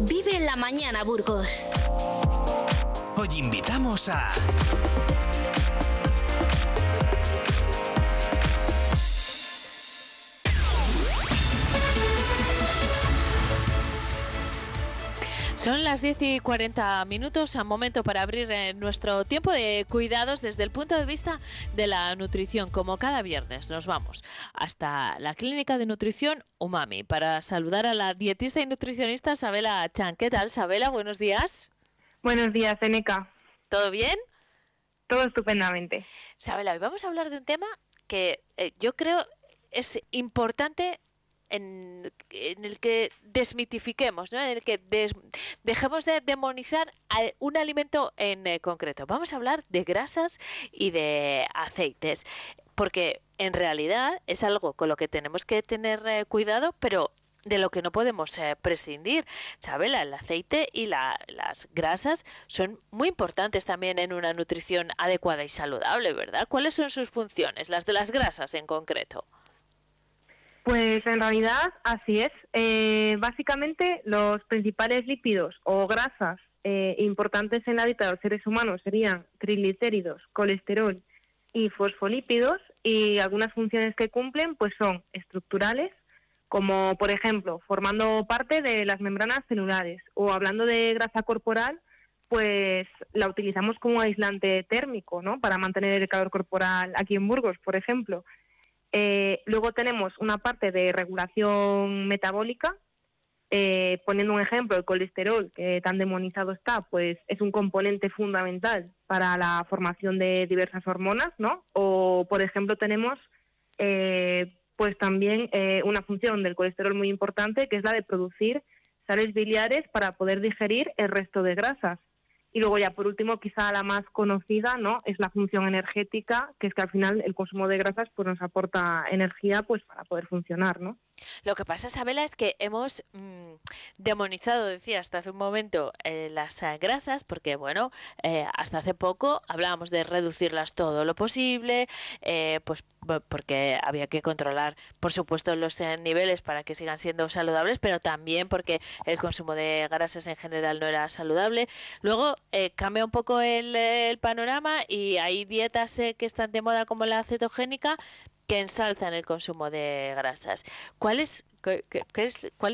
Vive en la mañana, Burgos. Hoy invitamos a Son las 10 y 40 minutos, a momento para abrir eh, nuestro tiempo de cuidados desde el punto de vista de la nutrición. Como cada viernes nos vamos hasta la clínica de nutrición Umami para saludar a la dietista y nutricionista Sabela Chan. ¿Qué tal, Sabela? Buenos días. Buenos días, Eneca. ¿Todo bien? Todo estupendamente. Sabela, hoy vamos a hablar de un tema que eh, yo creo es importante en, el que desmitifiquemos, ¿no? en el que dejemos de demonizar un alimento en eh, concreto. Vamos a hablar de grasas y de aceites, porque en realidad es algo con lo que tenemos que tener eh, cuidado, pero de lo que no podemos eh, prescindir. Chabela, el aceite y las grasas son muy importantes también en una nutrición adecuada y saludable, ¿verdad? ¿Cuáles son sus funciones, las de las grasas en concreto? Pues en realidad así es. Eh, básicamente los principales lípidos o grasas eh, importantes en la dieta de los seres humanos serían triglicéridos, colesterol y fosfolípidos y algunas funciones que cumplen pues son estructurales como por ejemplo formando parte de las membranas celulares o hablando de grasa corporal pues la utilizamos como aislante térmico, ¿no? Para mantener el calor corporal aquí en Burgos, por ejemplo. Eh, luego tenemos una parte de regulación metabólica, eh, poniendo un ejemplo, el colesterol, que tan demonizado está, pues es un componente fundamental para la formación de diversas hormonas, ¿no? O, por ejemplo, tenemos eh, pues también una función del colesterol muy importante, que es la de producir sales biliares para poder digerir el resto de grasas. Y luego ya por último, quizá la más conocida, ¿no? Es la función energética, que es que al final el consumo de grasas pues nos aporta energía pues para poder funcionar, ¿no? Lo que pasa, Isabela, es que hemos mm, demonizado, decía hasta hace un momento, eh, las eh, grasas, porque, bueno, eh, hasta hace poco hablábamos de reducirlas todo lo posible, pues porque había que controlar, por supuesto, los niveles para que sigan siendo saludables, pero también porque el consumo de grasas en general no era saludable. Luego cambia un poco el, el, panorama y hay dietas que están de moda como la cetogénica, que ensalzan el consumo de grasas. ¿Cuál es,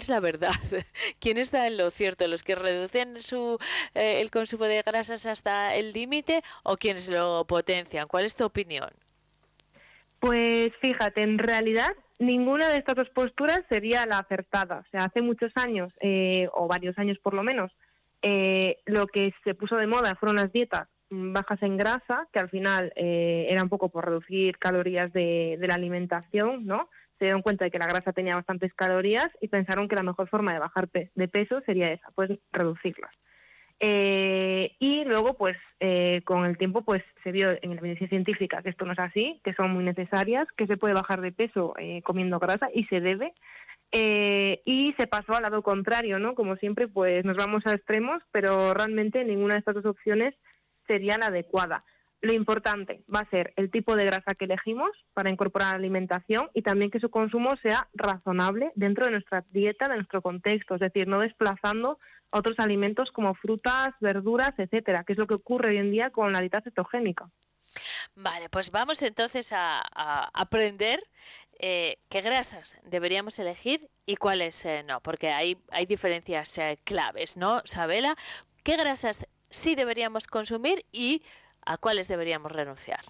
la verdad? ¿Quién está en lo cierto? ¿Los que reducen su, eh, el consumo de grasas hasta el límite o quienes lo potencian? ¿Cuál es tu opinión? Pues fíjate, en realidad ninguna de estas dos posturas sería la acertada. O sea, hace muchos años, eh, o varios años por lo menos, eh, lo que se puso de moda fueron las dietas bajas en grasa, que al final eh, era un poco por reducir calorías de, la alimentación, ¿no? Se dieron cuenta de que la grasa tenía bastantes calorías y pensaron que la mejor forma de bajar de peso sería esa, pues reducirlas. Eh, y luego, pues, eh, con el tiempo, pues, se vio en la evidencia científica que esto no es así, que son muy necesarias, que se puede bajar de peso comiendo grasa y se debe. y se pasó al lado contrario, ¿no? Como siempre, pues nos vamos a extremos, pero realmente ninguna de estas dos opciones sería la adecuada. Lo importante va a ser el tipo de grasa que elegimos para incorporar a la alimentación y también que su consumo sea razonable dentro de nuestra dieta, de nuestro contexto, es decir, no desplazando otros alimentos como frutas, verduras, etcétera, que es lo que ocurre hoy en día con la dieta cetogénica. Vale, pues vamos entonces a, aprender eh, qué grasas deberíamos elegir y cuáles eh, no, porque hay, hay diferencias eh, claves, ¿no, Sabela? ¿Qué grasas sí deberíamos consumir y a cuáles deberíamos renunciar?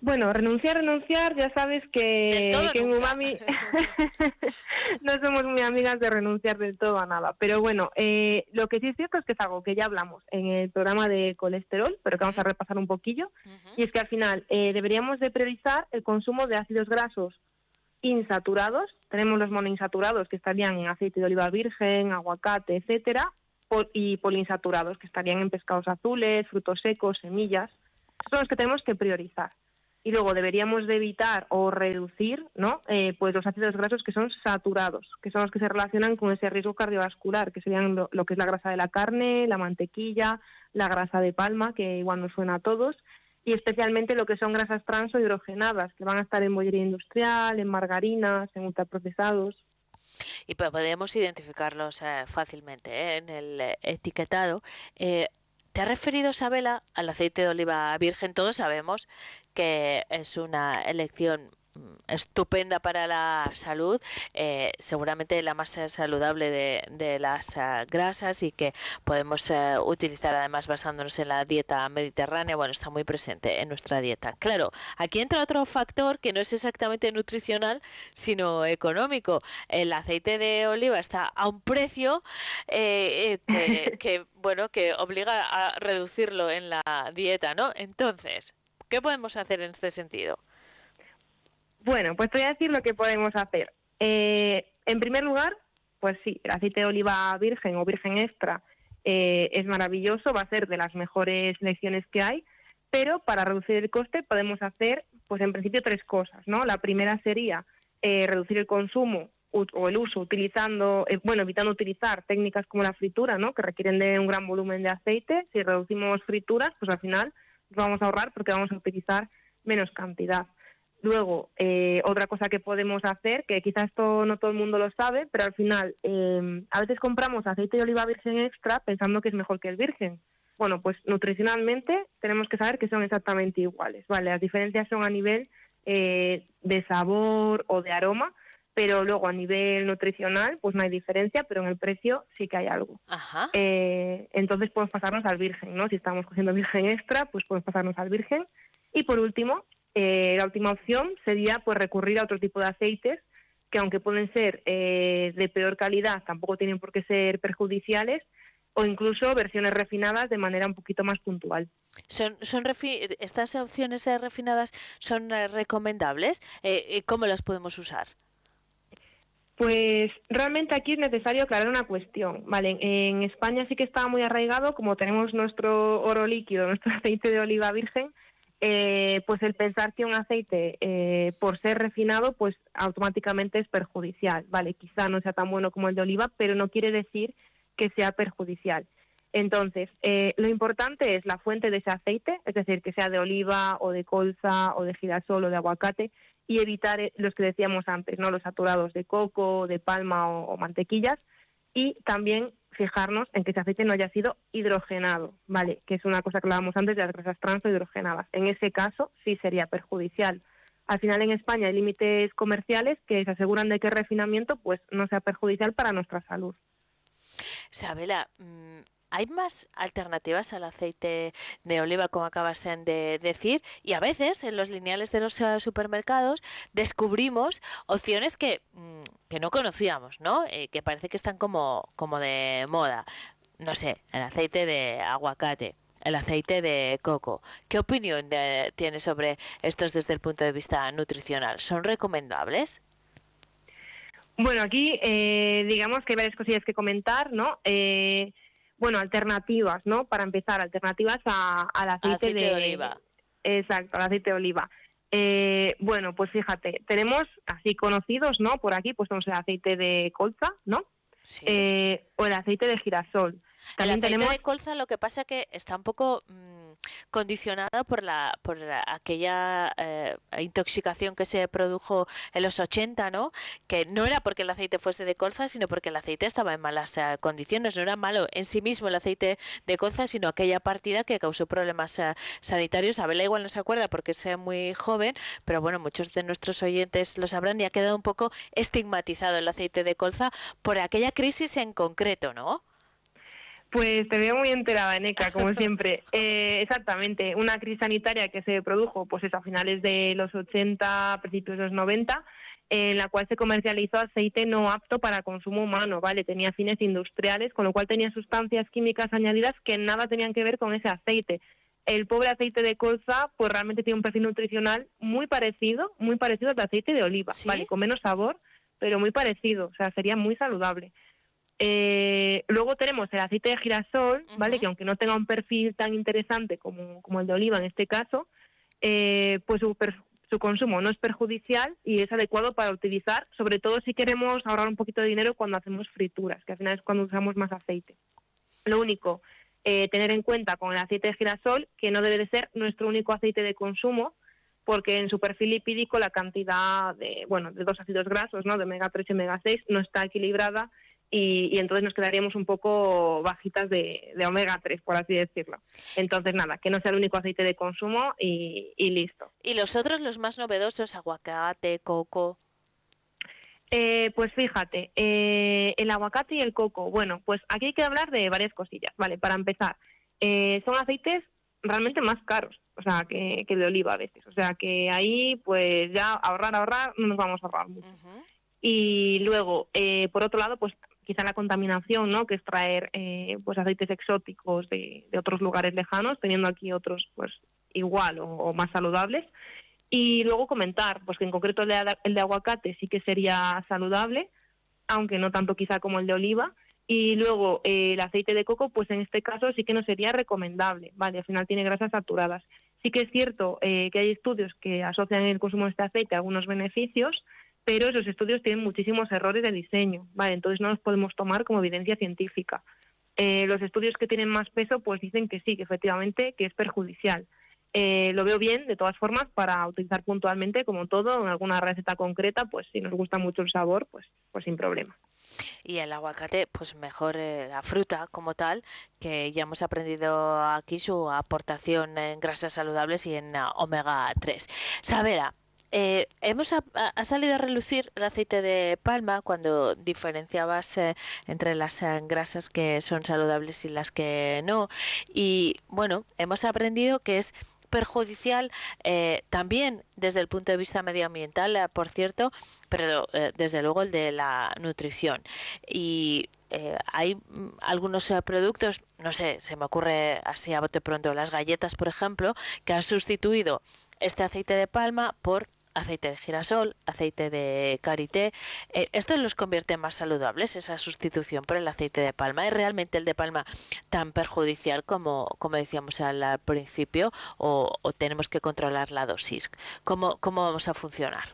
Bueno, renunciar, renunciar, ya sabes que, que en Umami no somos muy amigas de renunciar del todo a nada. Pero bueno, eh, lo que sí es cierto es que es algo que ya hablamos en el programa de colesterol, pero que vamos a repasar un poquillo, y es que al final eh, deberíamos de priorizar el consumo de ácidos grasos insaturados. Tenemos los monoinsaturados que estarían en aceite de oliva virgen, aguacate, etcétera, y poliinsaturados que estarían en pescados azules, frutos secos, semillas. Son los que tenemos que priorizar y luego deberíamos de evitar o reducir ¿no? Eh, pues los ácidos grasos que son saturados, que son los que se relacionan con ese riesgo cardiovascular, que serían lo, que es la grasa de la carne, la mantequilla, la grasa de palma, que igual nos suena a todos, y especialmente lo que son grasas trans o hidrogenadas, que van a estar en bollería industrial, en margarinas, en ultraprocesados. Y podemos identificarlos eh, fácilmente ¿eh? en el etiquetado. ¿Te has referido, Sabela, al aceite de oliva virgen? Todos sabemos que es una elección estupenda para la salud, eh, seguramente la más eh, saludable de, las eh, grasas y que podemos utilizar además basándonos en la dieta mediterránea, bueno, está muy presente en nuestra dieta. Claro, aquí entra otro factor que no es exactamente nutricional, sino económico. El aceite de oliva está a un precio que, que, bueno, que obliga a reducirlo en la dieta, ¿no? Entonces, ¿qué podemos hacer en este sentido? Bueno, pues te voy a decir lo que podemos hacer. Eh, en primer lugar, pues sí, el aceite de oliva virgen o virgen extra eh, es maravilloso, va a ser de las mejores lecciones que hay, pero para reducir el coste podemos hacer, pues en principio, tres cosas, ¿no? La primera sería eh, reducir el consumo o el uso utilizando, bueno, evitando utilizar técnicas como la fritura, ¿no? Que requieren de un gran volumen de aceite. Si reducimos frituras, pues al final vamos a ahorrar porque vamos a utilizar menos cantidad. Luego, eh, otra cosa que podemos hacer, que quizás esto no todo el mundo lo sabe, pero al final em, a veces compramos aceite de oliva virgen extra pensando que es mejor que el virgen. Bueno, pues nutricionalmente tenemos que saber que son exactamente iguales, ¿vale? Las diferencias son a nivel eh, de sabor o de aroma, pero luego a nivel nutricional pues no hay diferencia, pero en el precio sí que hay algo. Eh, entonces podemos pasarnos al virgen, ¿no? Si estamos cogiendo virgen extra, pues podemos pasarnos al virgen. Y por último, eh, la última opción sería pues recurrir a otro tipo de aceites que aunque pueden ser eh, de peor calidad, tampoco tienen por qué ser perjudiciales o incluso versiones refinadas de manera un poquito más puntual. ¿Son, son ¿Estas opciones eh, refinadas son recomendables? ¿Cómo las podemos usar? Pues realmente aquí es necesario aclarar una cuestión. Vale, en España sí que está muy arraigado, como tenemos nuestro oro líquido, nuestro aceite de oliva virgen, eh, pues el pensar que un aceite eh, por ser refinado pues automáticamente es perjudicial. Vale, quizá no sea tan bueno como el de oliva, pero no quiere decir que sea perjudicial. Entonces, eh, lo importante es la fuente de ese aceite, es decir, que sea de oliva o de colza o de girasol o de aguacate, y evitar los que decíamos antes, no los saturados de coco, de palma o mantequillas, y también fijarnos en que ese aceite no haya sido hidrogenado, ¿vale? Que es una cosa que hablábamos antes de las grasas trans o hidrogenadas. En ese caso sí sería perjudicial. Al final en España hay límites comerciales que se aseguran de que el refinamiento pues no sea perjudicial para nuestra salud. Sabela, mm, hay más alternativas al aceite de oliva, como acabas de decir, y a veces en los lineales de los eh, supermercados descubrimos opciones que, mm, que no conocíamos, ¿no? Eh, que parece que están como, como de moda. No sé, el aceite de aguacate, el aceite de coco. ¿Qué opinión eh, tienes sobre estos desde el punto de vista nutricional? ¿Son recomendables? Bueno, aquí digamos que hay varias cosillas que comentar, ¿no? Bueno, alternativas, ¿no? Para empezar, alternativas al aceite, de, oliva. Exacto, al aceite de oliva. Eh, bueno, pues fíjate, tenemos así conocidos, ¿no? Por aquí, pues tenemos el aceite de colza, ¿no? Eh, o el aceite de girasol. También el aceite de colza lo que pasa que está un poco... Mm, condicionada por la por aquella eh, intoxicación que se produjo en los 80, ¿no? Que no era porque el aceite fuese de colza, sino porque el aceite estaba en malas eh, condiciones. No era malo en sí mismo el aceite de colza, sino aquella partida que causó problemas eh, sanitarios. Abela igual no se acuerda porque es muy joven, pero bueno, muchos de nuestros oyentes lo sabrán y ha quedado un poco estigmatizado el aceite de colza por aquella crisis en concreto, ¿no? Pues te veo muy enterada, Neca, como siempre. Eh, exactamente, una crisis sanitaria que se produjo pues eso, a finales de los 80, principios de los 90, en la cual se comercializó aceite no apto para consumo humano, ¿vale? Tenía fines industriales, con lo cual tenía sustancias químicas añadidas que nada tenían que ver con ese aceite. El pobre aceite de colza, pues realmente tiene un perfil nutricional muy parecido, muy parecido al aceite de oliva, ¿vale? Con menos sabor, pero muy parecido, o sea, sería muy saludable. Eh, luego tenemos el aceite de girasol, ¿vale? Que aunque no tenga un perfil tan interesante como, como el de oliva en este caso, eh, pues su, su, consumo no es perjudicial y es adecuado para utilizar, sobre todo si queremos ahorrar un poquito de dinero cuando hacemos frituras, que al final es cuando usamos más aceite. Lo único, eh, tener en cuenta con el aceite de girasol que no debe de ser nuestro único aceite de consumo, porque en su perfil lipídico la cantidad de, bueno, de dos ácidos grasos, ¿no? de omega 3 y omega 6, no está equilibrada y, entonces nos quedaríamos un poco bajitas de, omega 3, por así decirlo. Entonces, nada, que no sea el único aceite de consumo y, listo. ¿Y los otros, los más novedosos, aguacate, coco? Eh, pues fíjate, eh, el aguacate y el coco, bueno, pues aquí hay que hablar de varias cosillas, ¿vale? Para empezar, eh, son aceites realmente más caros, o sea, que, que, de oliva a veces. O sea, que ahí, pues ya ahorrar, ahorrar, no nos vamos a ahorrar mucho. Y luego, por otro lado, pues quizá la contaminación, ¿no? que es traer eh, pues aceites exóticos de, otros lugares lejanos, teniendo aquí otros pues igual o, más saludables. Y luego comentar, pues que en concreto el de, aguacate sí que sería saludable, aunque no tanto quizá como el de oliva. Y luego eh, el aceite de coco, pues en este caso sí que no sería recomendable, ¿vale? Al final tiene grasas saturadas. Sí que es cierto eh, que hay estudios que asocian el consumo de este aceite a algunos beneficios, pero esos estudios tienen muchísimos errores de diseño, ¿vale? Entonces no los podemos tomar como evidencia científica. Eh, los estudios que tienen más peso pues dicen que sí, que efectivamente que es perjudicial. Eh, lo veo bien, de todas formas, para utilizar puntualmente, como todo, en alguna receta concreta, pues si nos gusta mucho el sabor, pues, pues sin problema. Y el aguacate, pues mejor eh, la fruta como tal, que ya hemos aprendido aquí su aportación en grasas saludables y en omega 3. Sabera, eh, hemos ha, salido a relucir el aceite de palma cuando diferenciabas eh, entre las eh, grasas que son saludables y las que no. Y bueno, hemos aprendido que es perjudicial también desde el punto de vista medioambiental, por cierto, pero desde luego el de la nutrición. Y hay mm, algunos productos, no sé, se me ocurre así a bote pronto, las galletas, por ejemplo, que han sustituido este aceite de palma por aceite de girasol, aceite de karité. Eh, ¿Esto los convierte más saludables, esa sustitución por el aceite de palma? ¿Es realmente el de palma tan perjudicial como, como decíamos al principio o, tenemos que controlar la dosis? ¿Cómo, ¿Cómo vamos a funcionar?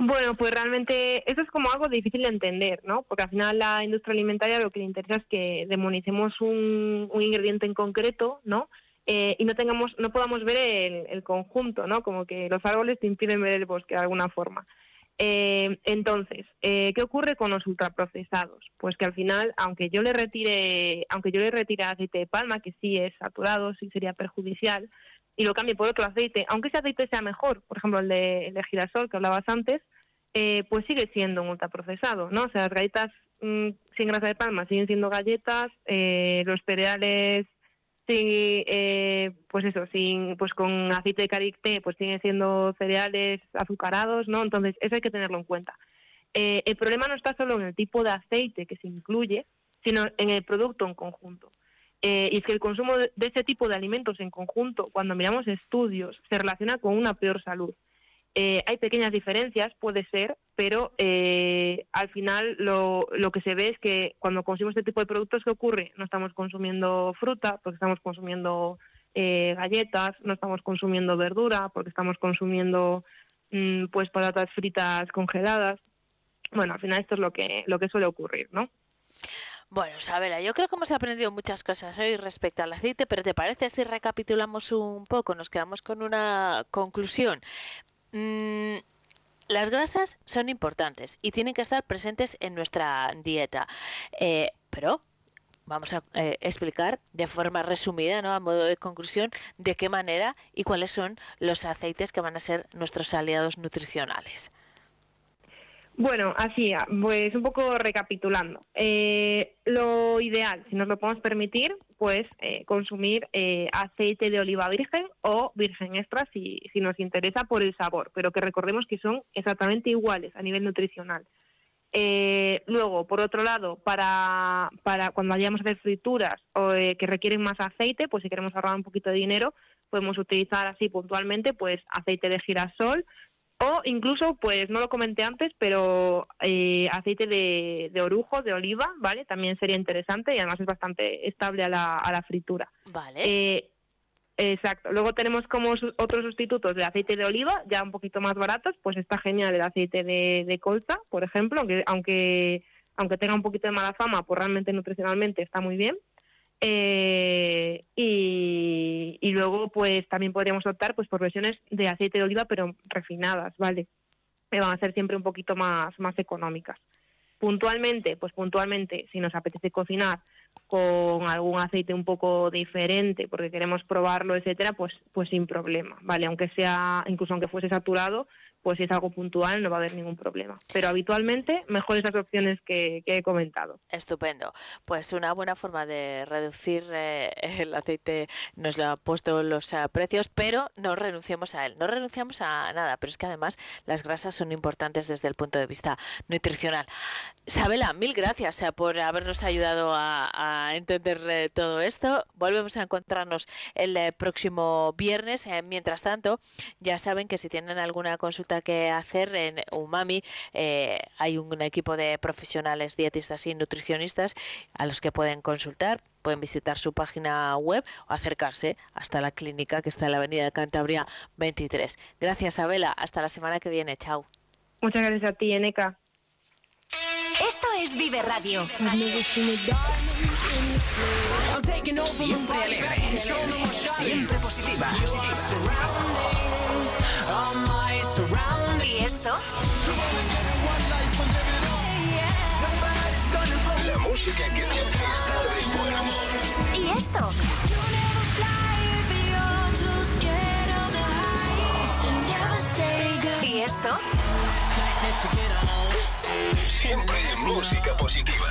Bueno, pues realmente eso es como algo difícil de entender, ¿no? Porque al final la industria alimentaria lo que le interesa es que demonicemos un, un ingrediente en concreto, ¿no? Eh, y no tengamos, no podamos ver el, conjunto, ¿no? Como que los árboles te impiden ver el bosque de alguna forma. Eh, entonces, eh, ¿qué ocurre con los ultraprocesados? Pues que al final, aunque yo le retire, aunque yo le retire aceite de palma, que sí es saturado, sí sería perjudicial, y lo cambie por otro aceite, aunque ese aceite sea mejor, por ejemplo el de, girasol que hablabas antes, pues sigue siendo un ultraprocesado, ¿no? O sea, las galletas mm, sin grasa de palma siguen siendo galletas, los cereales Sí, eh, pues eso, sin, pues con aceite de karité, pues siguen siendo cereales azucarados, ¿no? Entonces, eso hay que tenerlo en cuenta. Eh, el problema no está solo en el tipo de aceite que se incluye, sino en el producto en conjunto. Eh, y es que el consumo de ese tipo de alimentos en conjunto, cuando miramos estudios, se relaciona con una peor salud. Eh, hay pequeñas diferencias, puede ser, pero eh, al final lo, lo, que se ve es que cuando consumimos este tipo de productos, ¿qué ocurre? No estamos consumiendo fruta porque estamos consumiendo eh, galletas, no estamos consumiendo verdura porque estamos consumiendo mm, pues patatas fritas congeladas. Bueno, al final esto es lo que, lo que suele ocurrir, ¿no? Bueno, Isabela, yo creo que hemos aprendido muchas cosas hoy respecto al aceite, pero ¿te parece si recapitulamos un poco? Nos quedamos con una conclusión. Mm, las grasas son importantes y tienen que estar presentes en nuestra dieta, eh, pero vamos a eh, explicar de forma resumida, ¿no? a modo de conclusión, de qué manera y cuáles son los aceites que van a ser nuestros aliados nutricionales. Bueno, así, pues un poco recapitulando. Eh, lo ideal, si nos lo podemos permitir, pues eh, consumir eh, aceite de oliva virgen o virgen extra si, nos interesa por el sabor, pero que recordemos que son exactamente iguales a nivel nutricional. luego, por otro lado, para, para cuando vayamos a hacer frituras o, que requieren más aceite, pues si queremos ahorrar un poquito de dinero, podemos utilizar así puntualmente pues aceite de girasol o incluso, pues no lo comenté antes, pero eh, aceite de, orujo, de oliva, ¿vale? También sería interesante y además es bastante estable a la, a la fritura. Vale. Eh, exacto. Luego tenemos como otros sustitutos de aceite de oliva, ya un poquito más baratos, pues está genial el aceite de, de colza, por ejemplo, aunque, aunque, aunque tenga un poquito de mala fama, pues realmente nutricionalmente está muy bien. Eh, y, luego, pues también podríamos optar pues por versiones de aceite de oliva, pero refinadas, ¿vale? Que van a ser siempre un poquito más, más económicas. Puntualmente, pues puntualmente, si nos apetece cocinar con algún aceite un poco diferente, porque queremos probarlo, etcétera, pues, pues sin problema, ¿vale? Aunque sea, incluso aunque fuese saturado, pues si es algo puntual no va a haber ningún problema. Pero habitualmente mejor esas opciones que, he comentado. Estupendo. Pues una buena forma de reducir eh, el aceite nos lo ha puesto los eh, precios, pero no renunciamos a él. No renunciamos a nada, pero es que además las grasas son importantes desde el punto de vista nutricional. Sabela, mil gracias eh, por habernos ayudado a, entender todo esto. Volvemos a encontrarnos el próximo viernes. mientras tanto, ya saben que si tienen alguna consulta que hacer en Umami. Eh, hay un equipo de profesionales dietistas y nutricionistas a los que pueden consultar. Pueden visitar su página web o acercarse hasta la clínica que está en la Avenida de Cantabria 23. Gracias, Abela. Hasta la semana que viene. Chao. Muchas gracias a ti, Eneca. Esto es Vive Radio. Siempre alegre, siempre positiva. ¿Y esto? La música que te hace estar de buen humor. ¿Y esto? ¿Y esto? Siempre música positiva.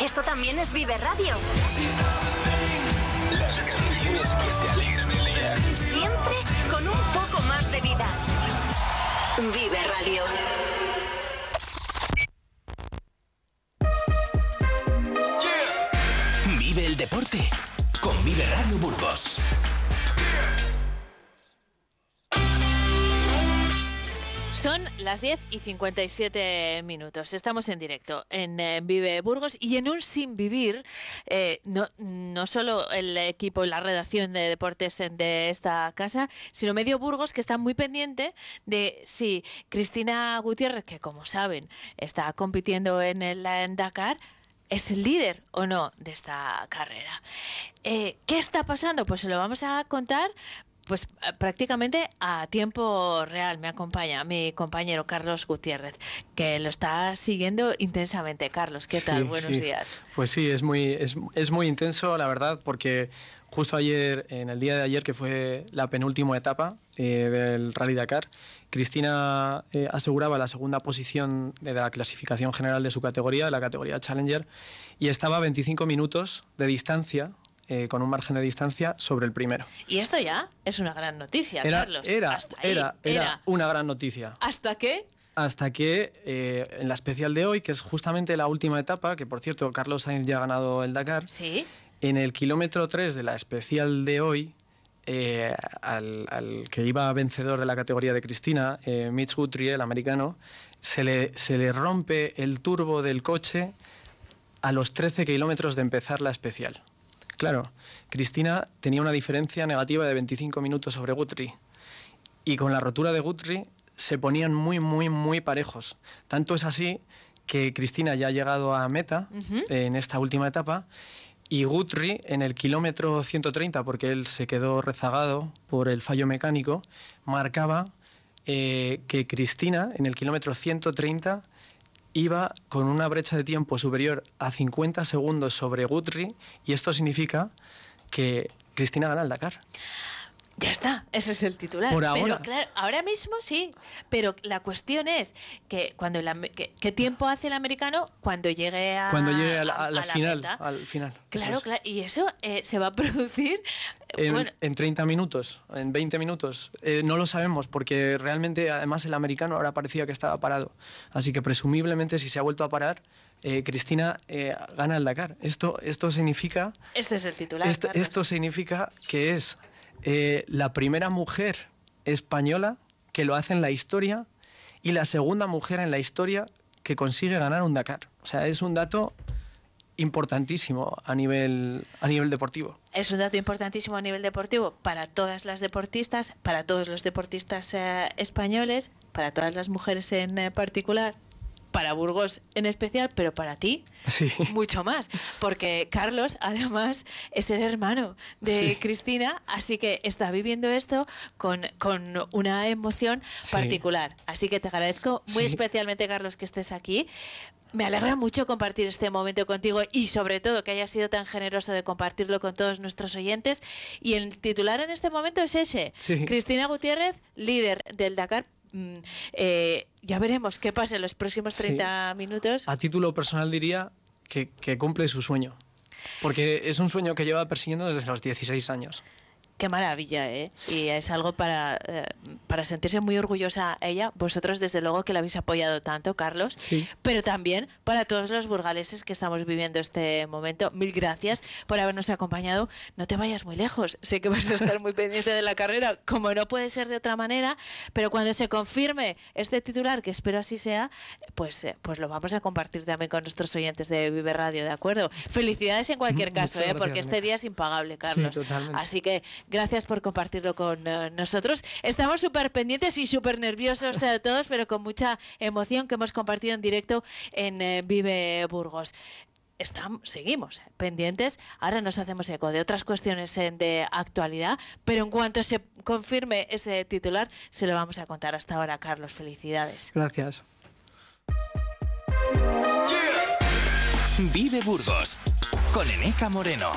Esto también es Vive Radio. Las canciones que te alegran el día. Siempre con un de vida. Vive Radio. Vive el deporte con Vive Radio Burgos. Son las 10 y 57 minutos. Estamos en directo en eh, Vive Burgos y en un Sin Vivir, eh, no, no solo el equipo y la redacción de deportes de esta casa, sino Medio Burgos que está muy pendiente de si Cristina Gutiérrez, que como saben está compitiendo en el Dakar, es líder o no de esta carrera. Eh, ¿Qué está pasando? Pues se lo vamos a contar pues eh, prácticamente a tiempo real me acompaña mi compañero Carlos Gutiérrez, que lo está siguiendo intensamente. Carlos, ¿qué tal? Buenos días. Pues sí, es muy, es, muy intenso, la verdad, porque justo ayer, en el día de ayer, que fue la penúltima etapa eh, del Rally Dakar, Cristina eh, aseguraba la segunda posición de la clasificación general de su categoría, la categoría Challenger, y estaba a 25 minutos de distancia eh, con un margen de distancia sobre el primero. Y esto ya es una gran noticia, Carlos. Era, era, era, una gran noticia. ¿Hasta qué? Hasta que eh, en la especial de hoy, que es justamente la última etapa, que por cierto Carlos Sainz ya ha ganado el Dakar, ¿Sí? en el kilómetro 3 de la especial de hoy, eh, al, que iba vencedor de la categoría de Cristina, Mitch Guthrie, el americano, se le, se le rompe el turbo del coche a los 13 kilómetros de empezar la especial. Claro, Cristina tenía una diferencia negativa de 25 minutos sobre Guthrie. Y con la rotura de Guthrie se ponían muy, muy, muy parejos. Tanto es así que Cristina ya ha llegado a meta en esta última etapa y Guthrie en el kilómetro 130, porque él se quedó rezagado por el fallo mecánico, marcaba eh, que Cristina en el kilómetro 130 iba con una brecha de tiempo superior a 50 segundos sobre Guthrie y esto significa que Cristina gana el Dakar. Ya está, ese es el titular. Por Pero ahora. claro, ahora mismo sí, pero la cuestión es que cuando el que- ¿qué tiempo hace el americano cuando llegue a, Cuando llegue a la, a la a la final. meta? Al final. Claro, es. claro, y eso eh, se va a producir. En, bueno, en 30 minutos, en 20 minutos. Eh, no lo sabemos porque realmente además el americano ahora parecía que estaba parado. Así que presumiblemente si se ha vuelto a parar, eh, Cristina eh, gana el Dakar. Esto, esto significa este es el titular. esto, Carlos. esto significa que es eh, la primera mujer española que lo hace en la historia y la segunda mujer en la historia que consigue ganar un Dakar. O sea, es un dato importantísimo a nivel, a nivel deportivo. Es un dato importantísimo a nivel deportivo para todas las deportistas, para todos los deportistas eh, españoles, para todas las mujeres en eh, particular, para Burgos en especial, pero para ti Sí. mucho más, porque Carlos además es el hermano de Sí. Cristina, así que está viviendo esto con, con una emoción Sí. particular. Así que te agradezco muy especialmente, Carlos, que estés aquí. Me alegra mucho compartir este momento contigo y sobre todo que hayas sido tan generoso de compartirlo con todos nuestros oyentes. Y el titular en este momento es ese. Cristina Gutiérrez, líder del Dakar. Mm, eh, ya veremos qué pasa en los próximos 30 minutos. A título personal diría que, que cumple su sueño. Porque es un sueño que lleva persiguiendo desde los 16 años. Qué maravilla, ¿eh? Y es algo para, eh, para sentirse muy orgullosa ella, vosotros desde luego que la habéis apoyado tanto, Carlos, Sí. pero también para todos los burgaleses que estamos viviendo este momento. Mil gracias por habernos acompañado. No te vayas muy lejos, sé que vas a estar muy pendiente de la carrera, como no puede ser de otra manera, pero cuando se confirme este titular, que espero así sea, pues, eh, pues lo vamos a compartir también con nuestros oyentes de Vive Radio, ¿de acuerdo? Felicidades en cualquier Muchas caso, ¿eh? gracias, porque este día es impagable, Carlos. totalmente. Así que gracias por compartirlo con eh, nosotros. Estamos súper pendientes y súper nerviosos eh, todos, pero con mucha emoción que hemos compartido en directo en eh, Vive Burgos. Estamos, seguimos pendientes. Ahora nos hacemos eco de otras cuestiones de actualidad, pero en cuanto se confirme ese titular, se lo vamos a contar. Hasta ahora, Carlos. Felicidades. Gracias. Vive Burgos con Eneca Moreno.